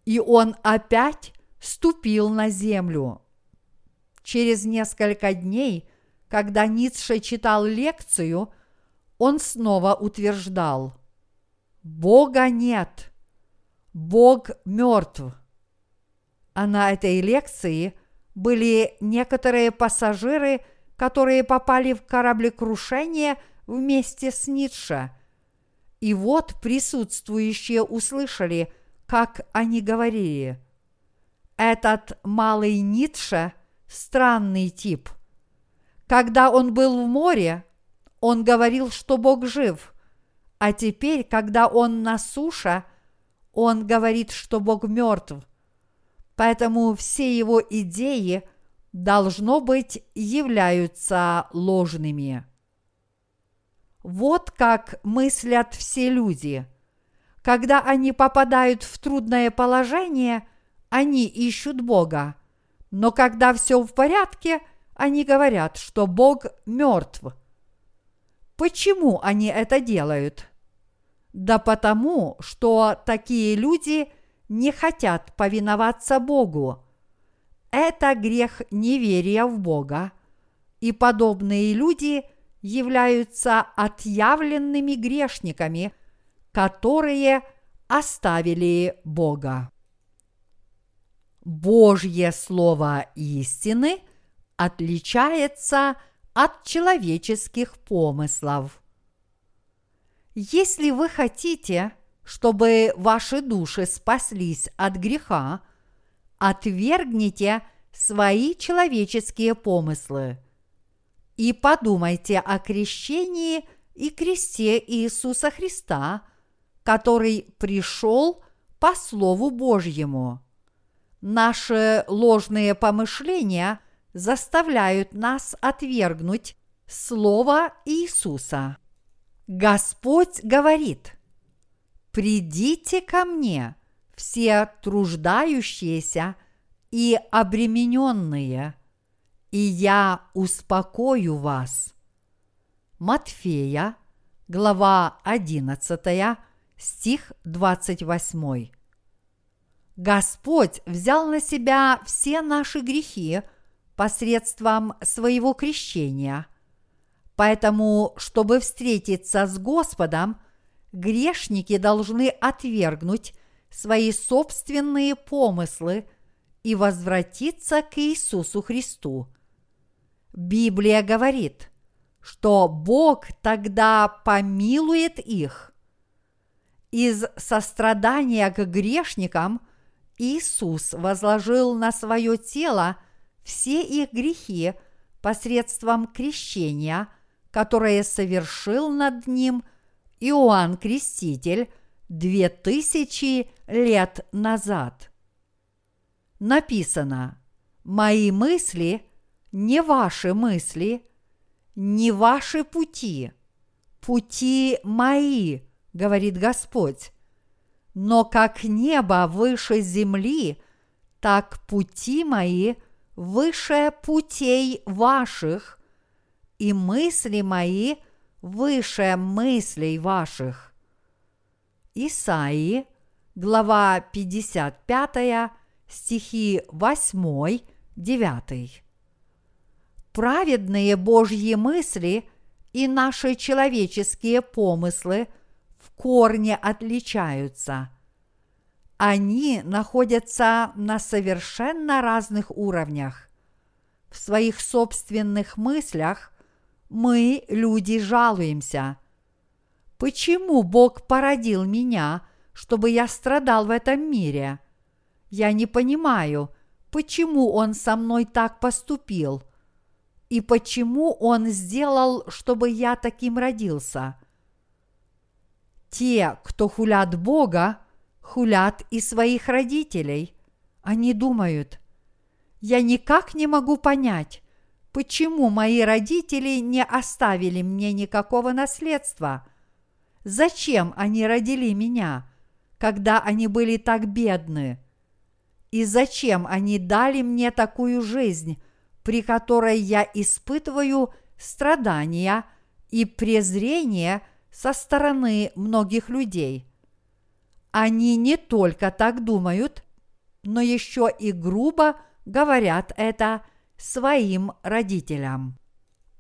и он опять ступил на землю. Через несколько дней, когда Ницше читал лекцию, он снова утверждал, Бога нет, Бог мертв. А на этой лекции были некоторые пассажиры, которые попали в кораблекрушение вместе с Ницше. И вот присутствующие услышали, как они говорили. Этот малый Ницше – странный тип. Когда он был в море, он говорил, что Бог жив, а теперь, когда он на суше, он говорит, что Бог мертв. Поэтому все его идеи, должно быть, являются ложными. Вот как мыслят все люди. Когда они попадают в трудное положение, они ищут Бога. Но когда все в порядке, они говорят, что Бог мертв – Почему они это делают? Да потому, что такие люди не хотят повиноваться Богу. Это грех неверия в Бога, и подобные люди являются отъявленными грешниками, которые оставили Бога. Божье Слово истины отличается от человеческих помыслов. Если вы хотите, чтобы ваши души спаслись от греха, отвергните свои человеческие помыслы и подумайте о крещении и кресте Иисуса Христа, который пришел по Слову Божьему. Наши ложные помышления заставляют нас отвергнуть Слово Иисуса. Господь говорит, «Придите ко мне, все труждающиеся и обремененные, и я успокою вас». Матфея, глава 11, стих 28. Господь взял на себя все наши грехи – посредством своего крещения. Поэтому, чтобы встретиться с Господом, грешники должны отвергнуть свои собственные помыслы и возвратиться к Иисусу Христу. Библия говорит, что Бог тогда помилует их. Из сострадания к грешникам Иисус возложил на свое тело – все их грехи посредством крещения, которое совершил над ним Иоанн Креститель две тысячи лет назад. Написано, «Мои мысли не ваши мысли, не ваши пути, пути мои, говорит Господь. Но как небо выше земли, так пути мои – выше путей ваших, и мысли мои выше мыслей ваших. Исаии, глава 55, стихи 8, 9. Праведные Божьи мысли и наши человеческие помыслы в корне отличаются – они находятся на совершенно разных уровнях. В своих собственных мыслях мы, люди, жалуемся. Почему Бог породил меня, чтобы я страдал в этом мире? Я не понимаю, почему Он со мной так поступил и почему Он сделал, чтобы я таким родился. Те, кто хулят Бога, хулят и своих родителей. Они думают, я никак не могу понять, почему мои родители не оставили мне никакого наследства. Зачем они родили меня, когда они были так бедны? И зачем они дали мне такую жизнь, при которой я испытываю страдания и презрение со стороны многих людей – они не только так думают, но еще и грубо говорят это своим родителям.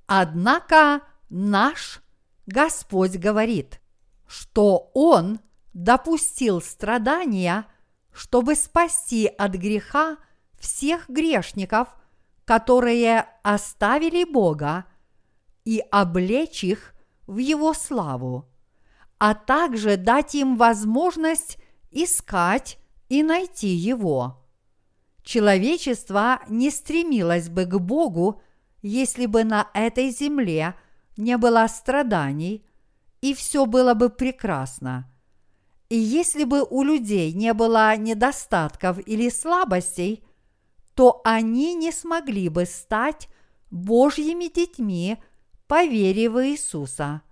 Однако наш Господь говорит, что Он допустил страдания, чтобы спасти от греха всех грешников, которые оставили Бога, и облечь их в Его славу, а также дать им возможность искать и найти Его. Человечество не стремилось бы к Богу, если бы на этой земле не было страданий, и все было бы прекрасно. И если бы у людей не было недостатков или слабостей, то они не смогли бы стать Божьими детьми по вере в Иисуса.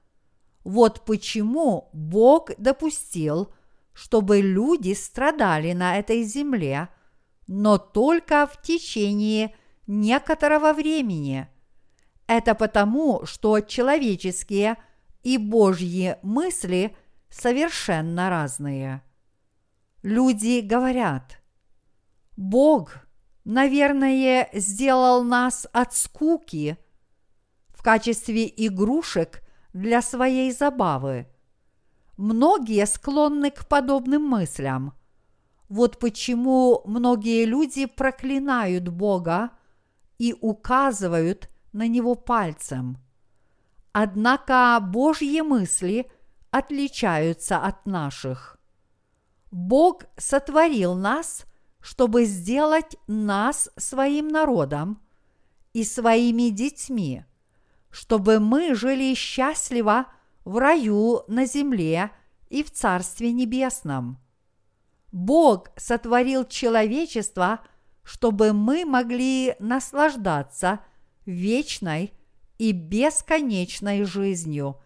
Вот почему Бог допустил, чтобы люди страдали на этой земле, но только в течение некоторого времени. Это потому, что человеческие и Божьи мысли совершенно разные. Люди говорят, Бог, наверное, сделал нас от скуки в качестве игрушек для своей забавы. Многие склонны к подобным мыслям. Вот почему многие люди проклинают Бога и указывают на Него пальцем. Однако Божьи мысли отличаются от наших. Бог сотворил нас, чтобы сделать нас своим народом и своими детьми – чтобы мы жили счастливо в раю на земле и в Царстве Небесном. Бог сотворил человечество, чтобы мы могли наслаждаться вечной и бесконечной жизнью,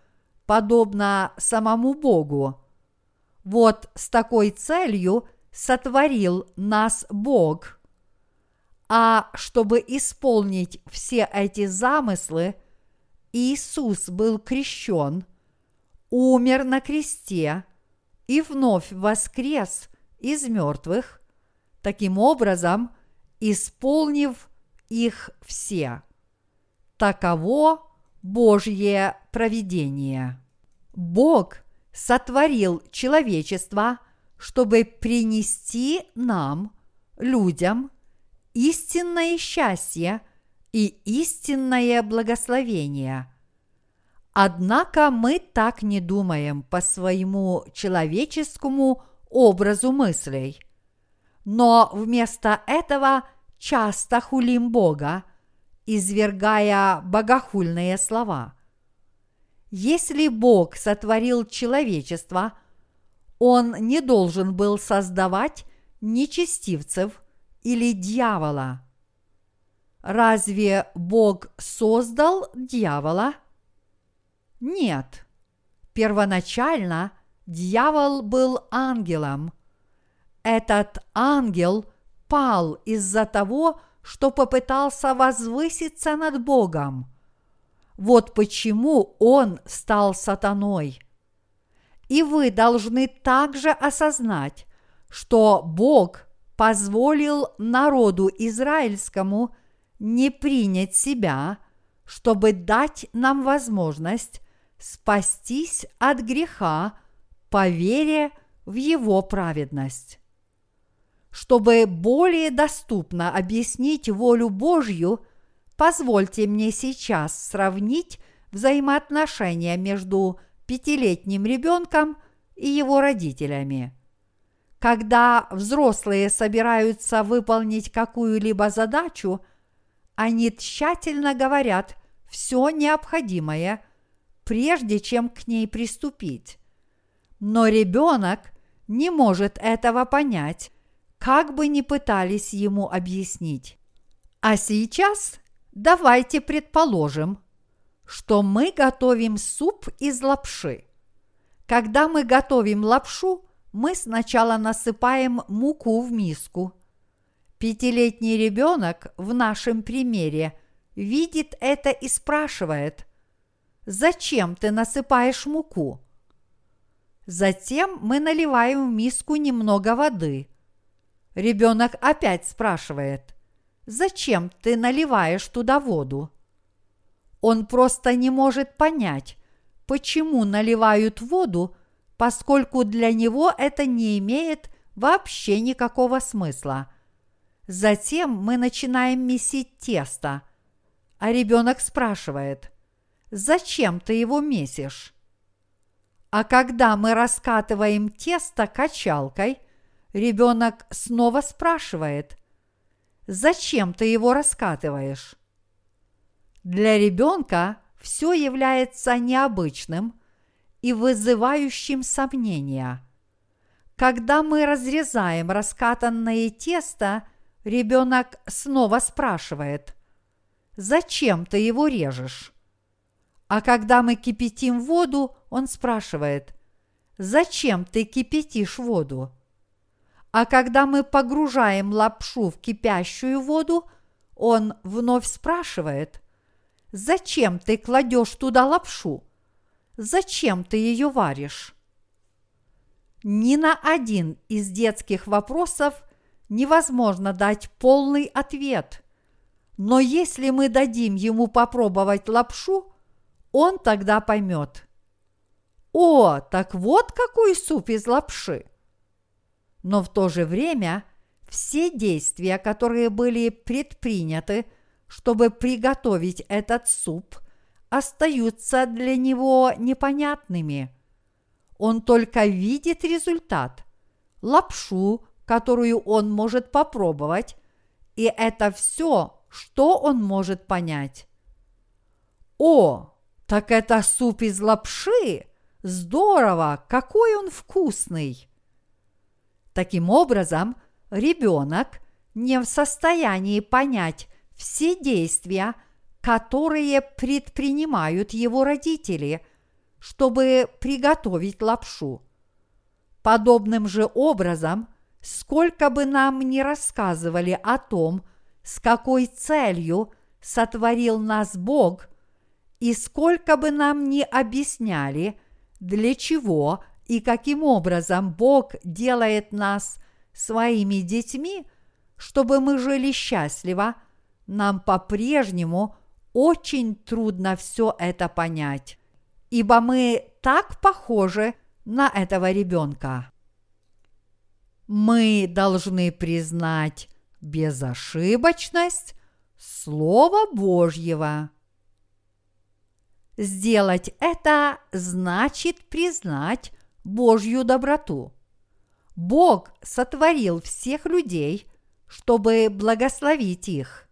подобно самому Богу. Вот с такой целью сотворил нас Бог. А чтобы исполнить все эти замыслы – Иисус был крещен, умер на кресте и вновь воскрес из мертвых, таким образом исполнив их все. Таково Божье провидение. Бог сотворил человечество, чтобы принести нам, людям, истинное счастье и истинное благословение. Однако мы так не думаем по своему человеческому образу мыслей. Но вместо этого часто хулим Бога, извергая богохульные слова. Если Бог сотворил человечество, Он не должен был создавать нечестивцев или дьявола – Разве Бог создал дьявола? Нет. Первоначально дьявол был ангелом. Этот ангел пал из-за того, что попытался возвыситься над Богом. Вот почему он стал сатаной. И вы должны также осознать, что Бог позволил народу израильскому – не принять себя, чтобы дать нам возможность спастись от греха по вере в Его праведность. Чтобы более доступно объяснить волю Божью, позвольте мне сейчас сравнить взаимоотношения между пятилетним ребенком и его родителями. Когда взрослые собираются выполнить какую-либо задачу – они тщательно говорят все необходимое, прежде чем к ней приступить. Но ребенок не может этого понять, как бы ни пытались ему объяснить. А сейчас давайте предположим, что мы готовим суп из лапши. Когда мы готовим лапшу, мы сначала насыпаем муку в миску – Пятилетний ребенок в нашем примере видит это и спрашивает, «Зачем ты насыпаешь муку?» Затем мы наливаем в миску немного воды. Ребенок опять спрашивает, зачем ты наливаешь туда воду? Он просто не может понять, почему наливают воду, поскольку для него это не имеет вообще никакого смысла. Затем мы начинаем месить тесто, а ребенок спрашивает, зачем ты его месишь? А когда мы раскатываем тесто качалкой, ребенок снова спрашивает, зачем ты его раскатываешь? Для ребенка все является необычным и вызывающим сомнения. Когда мы разрезаем раскатанное тесто, ребенок снова спрашивает, зачем ты его режешь? А когда мы кипятим воду, он спрашивает, зачем ты кипятишь воду? А когда мы погружаем лапшу в кипящую воду, он вновь спрашивает, зачем ты кладешь туда лапшу? Зачем ты ее варишь? Ни на один из детских вопросов невозможно дать полный ответ. Но если мы дадим ему попробовать лапшу, он тогда поймет. О, так вот какой суп из лапши! Но в то же время все действия, которые были предприняты, чтобы приготовить этот суп, остаются для него непонятными. Он только видит результат – лапшу, которую он может попробовать, и это все, что он может понять. О, так это суп из лапши! Здорово! Какой он вкусный! Таким образом, ребенок не в состоянии понять все действия, которые предпринимают его родители, чтобы приготовить лапшу. Подобным же образом, сколько бы нам ни рассказывали о том, с какой целью сотворил нас Бог – и сколько бы нам ни объясняли, для чего и каким образом Бог делает нас своими детьми, чтобы мы жили счастливо, нам по-прежнему очень трудно все это понять, ибо мы так похожи на этого ребенка. Мы должны признать безошибочность Слова Божьего. Сделать это значит признать Божью доброту. Бог сотворил всех людей, чтобы благословить их.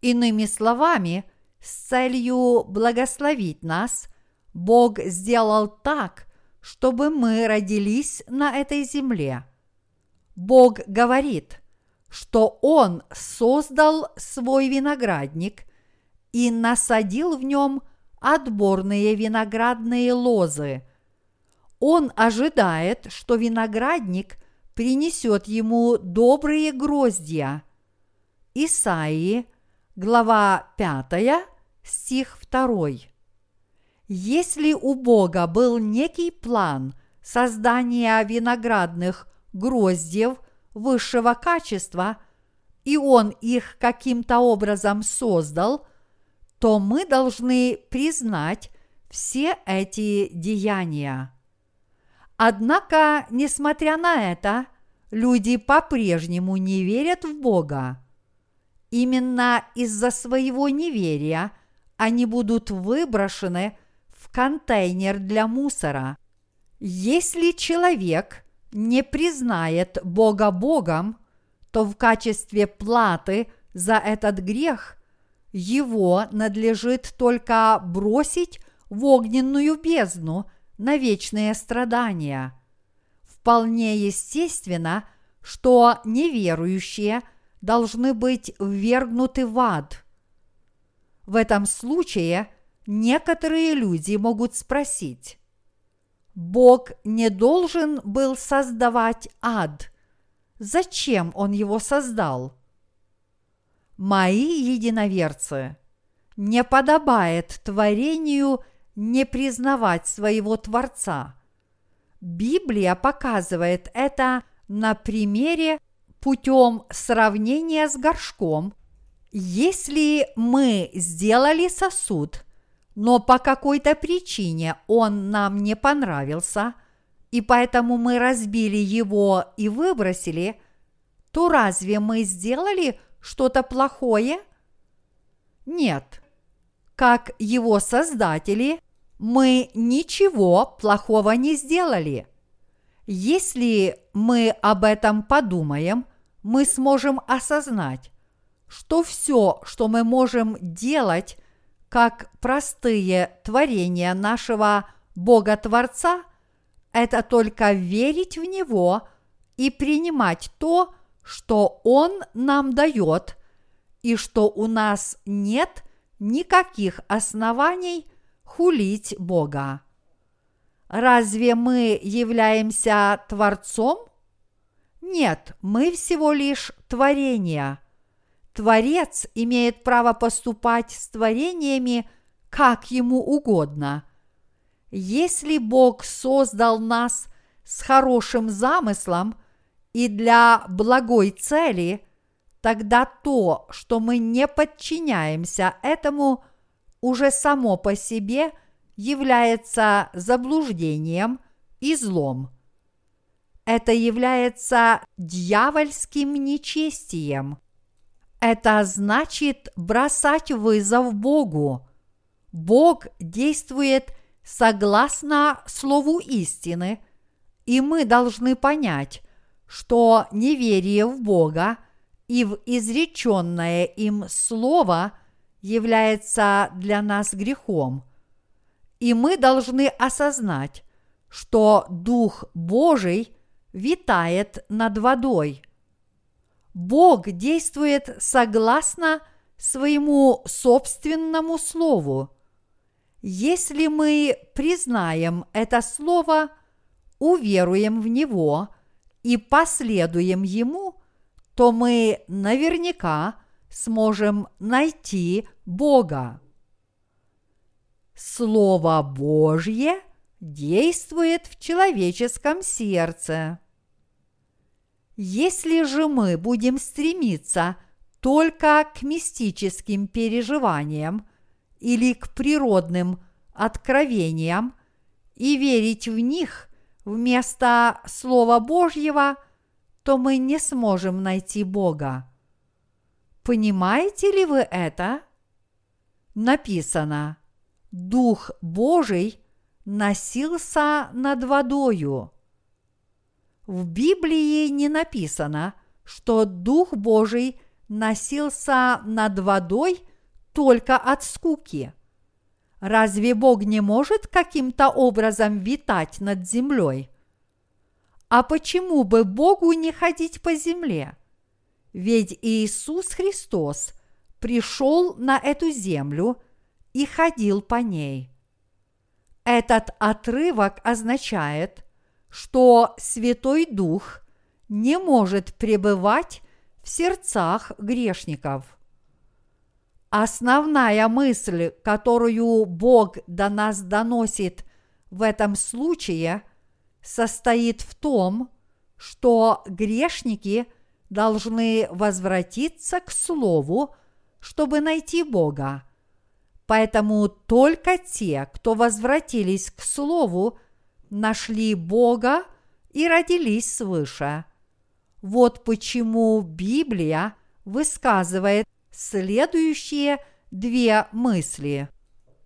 Иными словами, с целью благословить нас, Бог сделал так, чтобы мы родились на этой земле. Бог говорит, что Он создал свой виноградник и насадил в нем – отборные виноградные лозы. Он ожидает, что виноградник принесет ему добрые гроздья. Исаии, глава 5, стих 2. Если у Бога был некий план создания виноградных гроздьев высшего качества, и Он их каким-то образом создал – то мы должны признать все эти деяния. Однако, несмотря на это, люди по-прежнему не верят в Бога. Именно из-за своего неверия они будут выброшены в контейнер для мусора. Если человек не признает Бога Богом, то в качестве платы за этот грех его надлежит только бросить в огненную бездну на вечные страдания. Вполне естественно, что неверующие должны быть ввергнуты в ад. В этом случае некоторые люди могут спросить, Бог не должен был создавать ад. Зачем Он его создал? мои единоверцы, не подобает творению не признавать своего Творца. Библия показывает это на примере путем сравнения с горшком Если мы сделали сосуд, но по какой-то причине он нам не понравился, и поэтому мы разбили его и выбросили, то разве мы сделали что-то плохое? Нет. Как его создатели, мы ничего плохого не сделали. Если мы об этом подумаем, мы сможем осознать, что все, что мы можем делать, как простые творения нашего Бога-творца, это только верить в Него и принимать то, что Он нам дает, и что у нас нет никаких оснований хулить Бога. Разве мы являемся Творцом? Нет, мы всего лишь творения – Творец имеет право поступать с творениями, как ему угодно. Если Бог создал нас с хорошим замыслом и для благой цели, тогда то, что мы не подчиняемся этому, уже само по себе является заблуждением и злом. Это является дьявольским нечестием. Это значит бросать вызов Богу. Бог действует согласно Слову истины, и мы должны понять, что неверие в Бога и в изреченное им Слово является для нас грехом. И мы должны осознать, что Дух Божий витает над водой – Бог действует согласно своему собственному слову. Если мы признаем это слово, уверуем в него и последуем ему, то мы наверняка сможем найти Бога. Слово Божье действует в человеческом сердце. Если же мы будем стремиться только к мистическим переживаниям или к природным откровениям и верить в них вместо Слова Божьего, то мы не сможем найти Бога. Понимаете ли вы это? Написано, Дух Божий носился над водою – в Библии не написано, что Дух Божий носился над водой только от скуки. Разве Бог не может каким-то образом витать над землей? А почему бы Богу не ходить по земле? Ведь Иисус Христос пришел на эту землю и ходил по ней. Этот отрывок означает – что Святой Дух не может пребывать в сердцах грешников. Основная мысль, которую Бог до нас доносит в этом случае, состоит в том, что грешники должны возвратиться к Слову, чтобы найти Бога. Поэтому только те, кто возвратились к Слову, нашли Бога и родились свыше. Вот почему Библия высказывает следующие две мысли.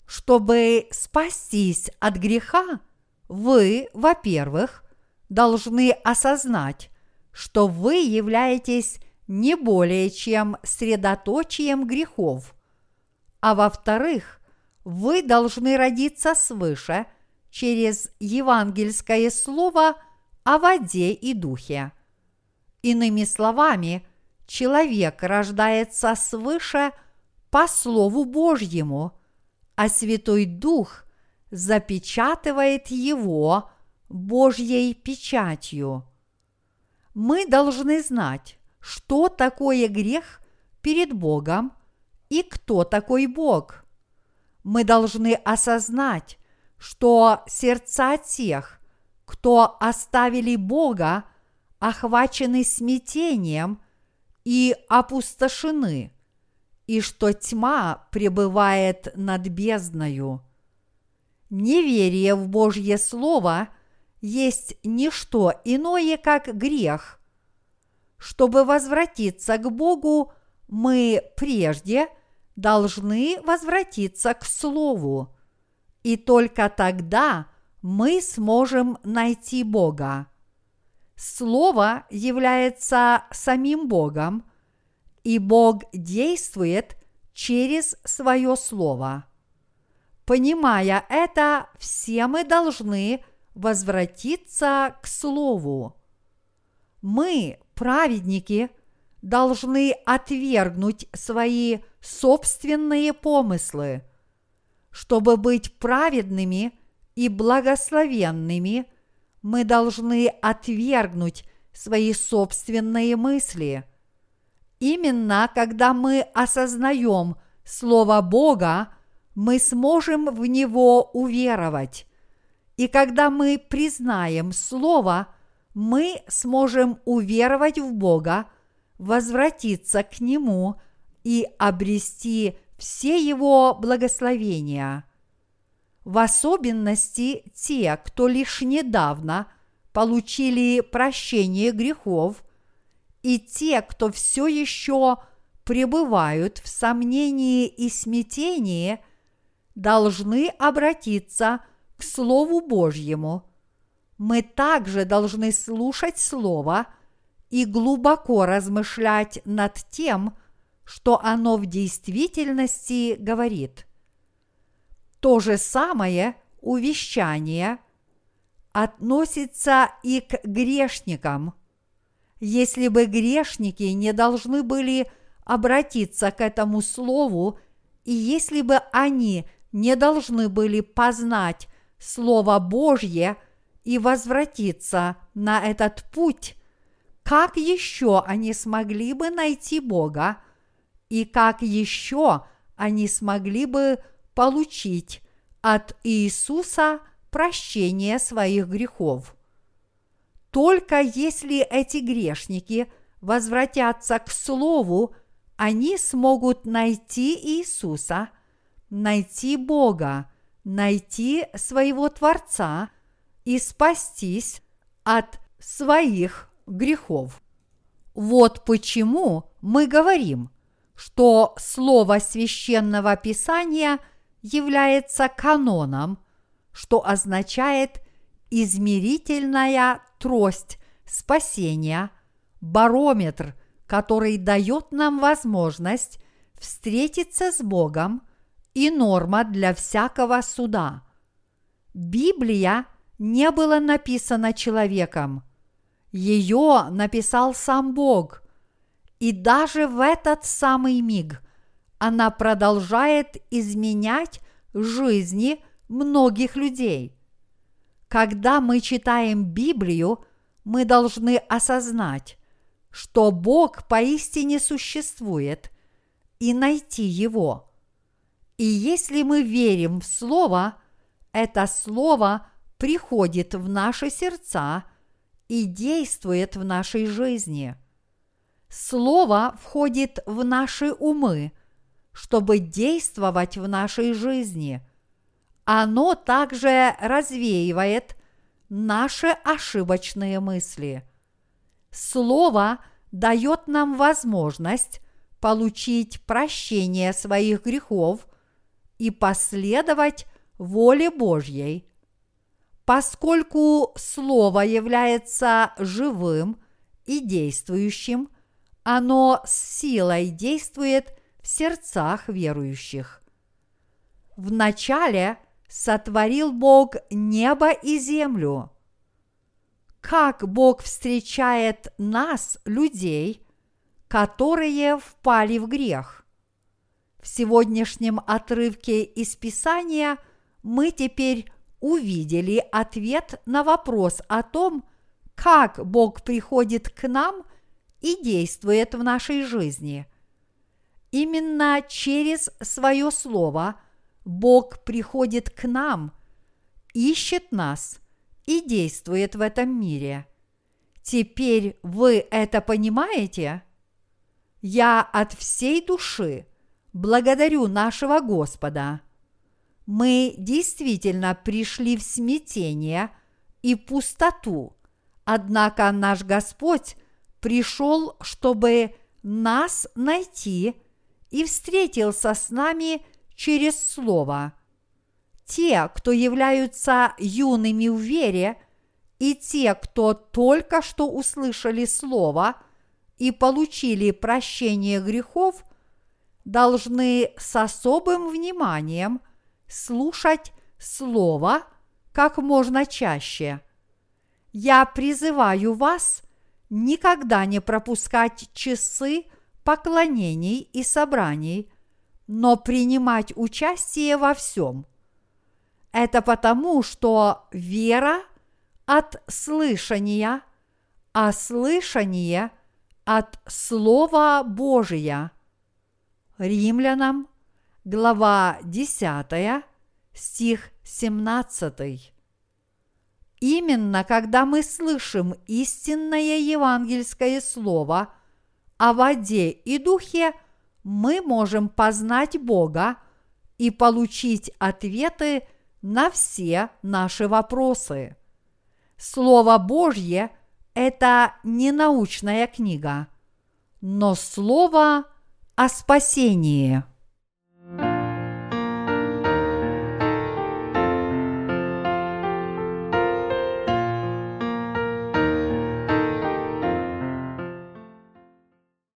Чтобы спастись от греха, вы, во-первых, должны осознать, что вы являетесь не более чем средоточием грехов, а во-вторых, вы должны родиться свыше – через евангельское слово о воде и духе. Иными словами, человек рождается свыше по Слову Божьему, а Святой Дух запечатывает его Божьей печатью. Мы должны знать, что такое грех перед Богом и кто такой Бог. Мы должны осознать, что сердца тех, кто оставили Бога, охвачены смятением и опустошены, и что тьма пребывает над бездною. Неверие в Божье Слово есть не что иное, как грех. Чтобы возвратиться к Богу, мы прежде должны возвратиться к Слову, и только тогда мы сможем найти Бога. Слово является самим Богом, и Бог действует через свое Слово. Понимая это, все мы должны возвратиться к Слову. Мы, праведники, должны отвергнуть свои собственные помыслы. Чтобы быть праведными и благословенными, мы должны отвергнуть свои собственные мысли. Именно когда мы осознаем Слово Бога, мы сможем в него уверовать. И когда мы признаем Слово, мы сможем уверовать в Бога, возвратиться к Нему и обрести все Его благословения. В особенности те, кто лишь недавно получили прощение грехов, и те, кто все еще пребывают в сомнении и смятении – должны обратиться к Слову Божьему. Мы также должны слушать Слово и глубоко размышлять над тем, что оно в действительности говорит. То же самое увещание относится и к грешникам. Если бы грешники не должны были обратиться к этому слову, и если бы они не должны были познать Слово Божье и возвратиться на этот путь, как еще они смогли бы найти Бога и как еще они смогли бы получить от Иисуса прощение своих грехов. Только если эти грешники возвратятся к Слову, они смогут найти Иисуса – найти Бога, найти своего Творца и спастись от своих грехов. Вот почему мы говорим, что слово священного писания является каноном, что означает измерительная трость спасения, барометр, который дает нам возможность встретиться с Богом – и норма для всякого суда. Библия не была написана человеком. Ее написал сам Бог. И даже в этот самый миг она продолжает изменять жизни многих людей. Когда мы читаем Библию, мы должны осознать, что Бог поистине существует, и найти Его – и если мы верим в Слово, это Слово приходит в наши сердца и действует в нашей жизни. Слово входит в наши умы, чтобы действовать в нашей жизни. Оно также развеивает наши ошибочные мысли. Слово дает нам возможность получить прощение своих грехов и последовать воле Божьей. Поскольку Слово является живым и действующим, оно с силой действует в сердцах верующих. Вначале сотворил Бог небо и землю. Как Бог встречает нас, людей, которые впали в грех? В сегодняшнем отрывке из Писания мы теперь увидели ответ на вопрос о том, как Бог приходит к нам и действует в нашей жизни. Именно через свое Слово Бог приходит к нам, ищет нас и действует в этом мире. Теперь вы это понимаете? Я от всей души – благодарю нашего Господа. Мы действительно пришли в смятение и пустоту, однако наш Господь пришел, чтобы нас найти и встретился с нами через Слово. Те, кто являются юными в вере, и те, кто только что услышали Слово и получили прощение грехов, должны с особым вниманием слушать Слово как можно чаще. Я призываю вас никогда не пропускать часы поклонений и собраний, но принимать участие во всем. Это потому, что вера от слышания, а слышание от Слова Божия. Римлянам, глава 10, стих 17. Именно когда мы слышим истинное евангельское слово о воде и духе, мы можем познать Бога и получить ответы на все наши вопросы. Слово Божье – это не научная книга, но слово о спасении –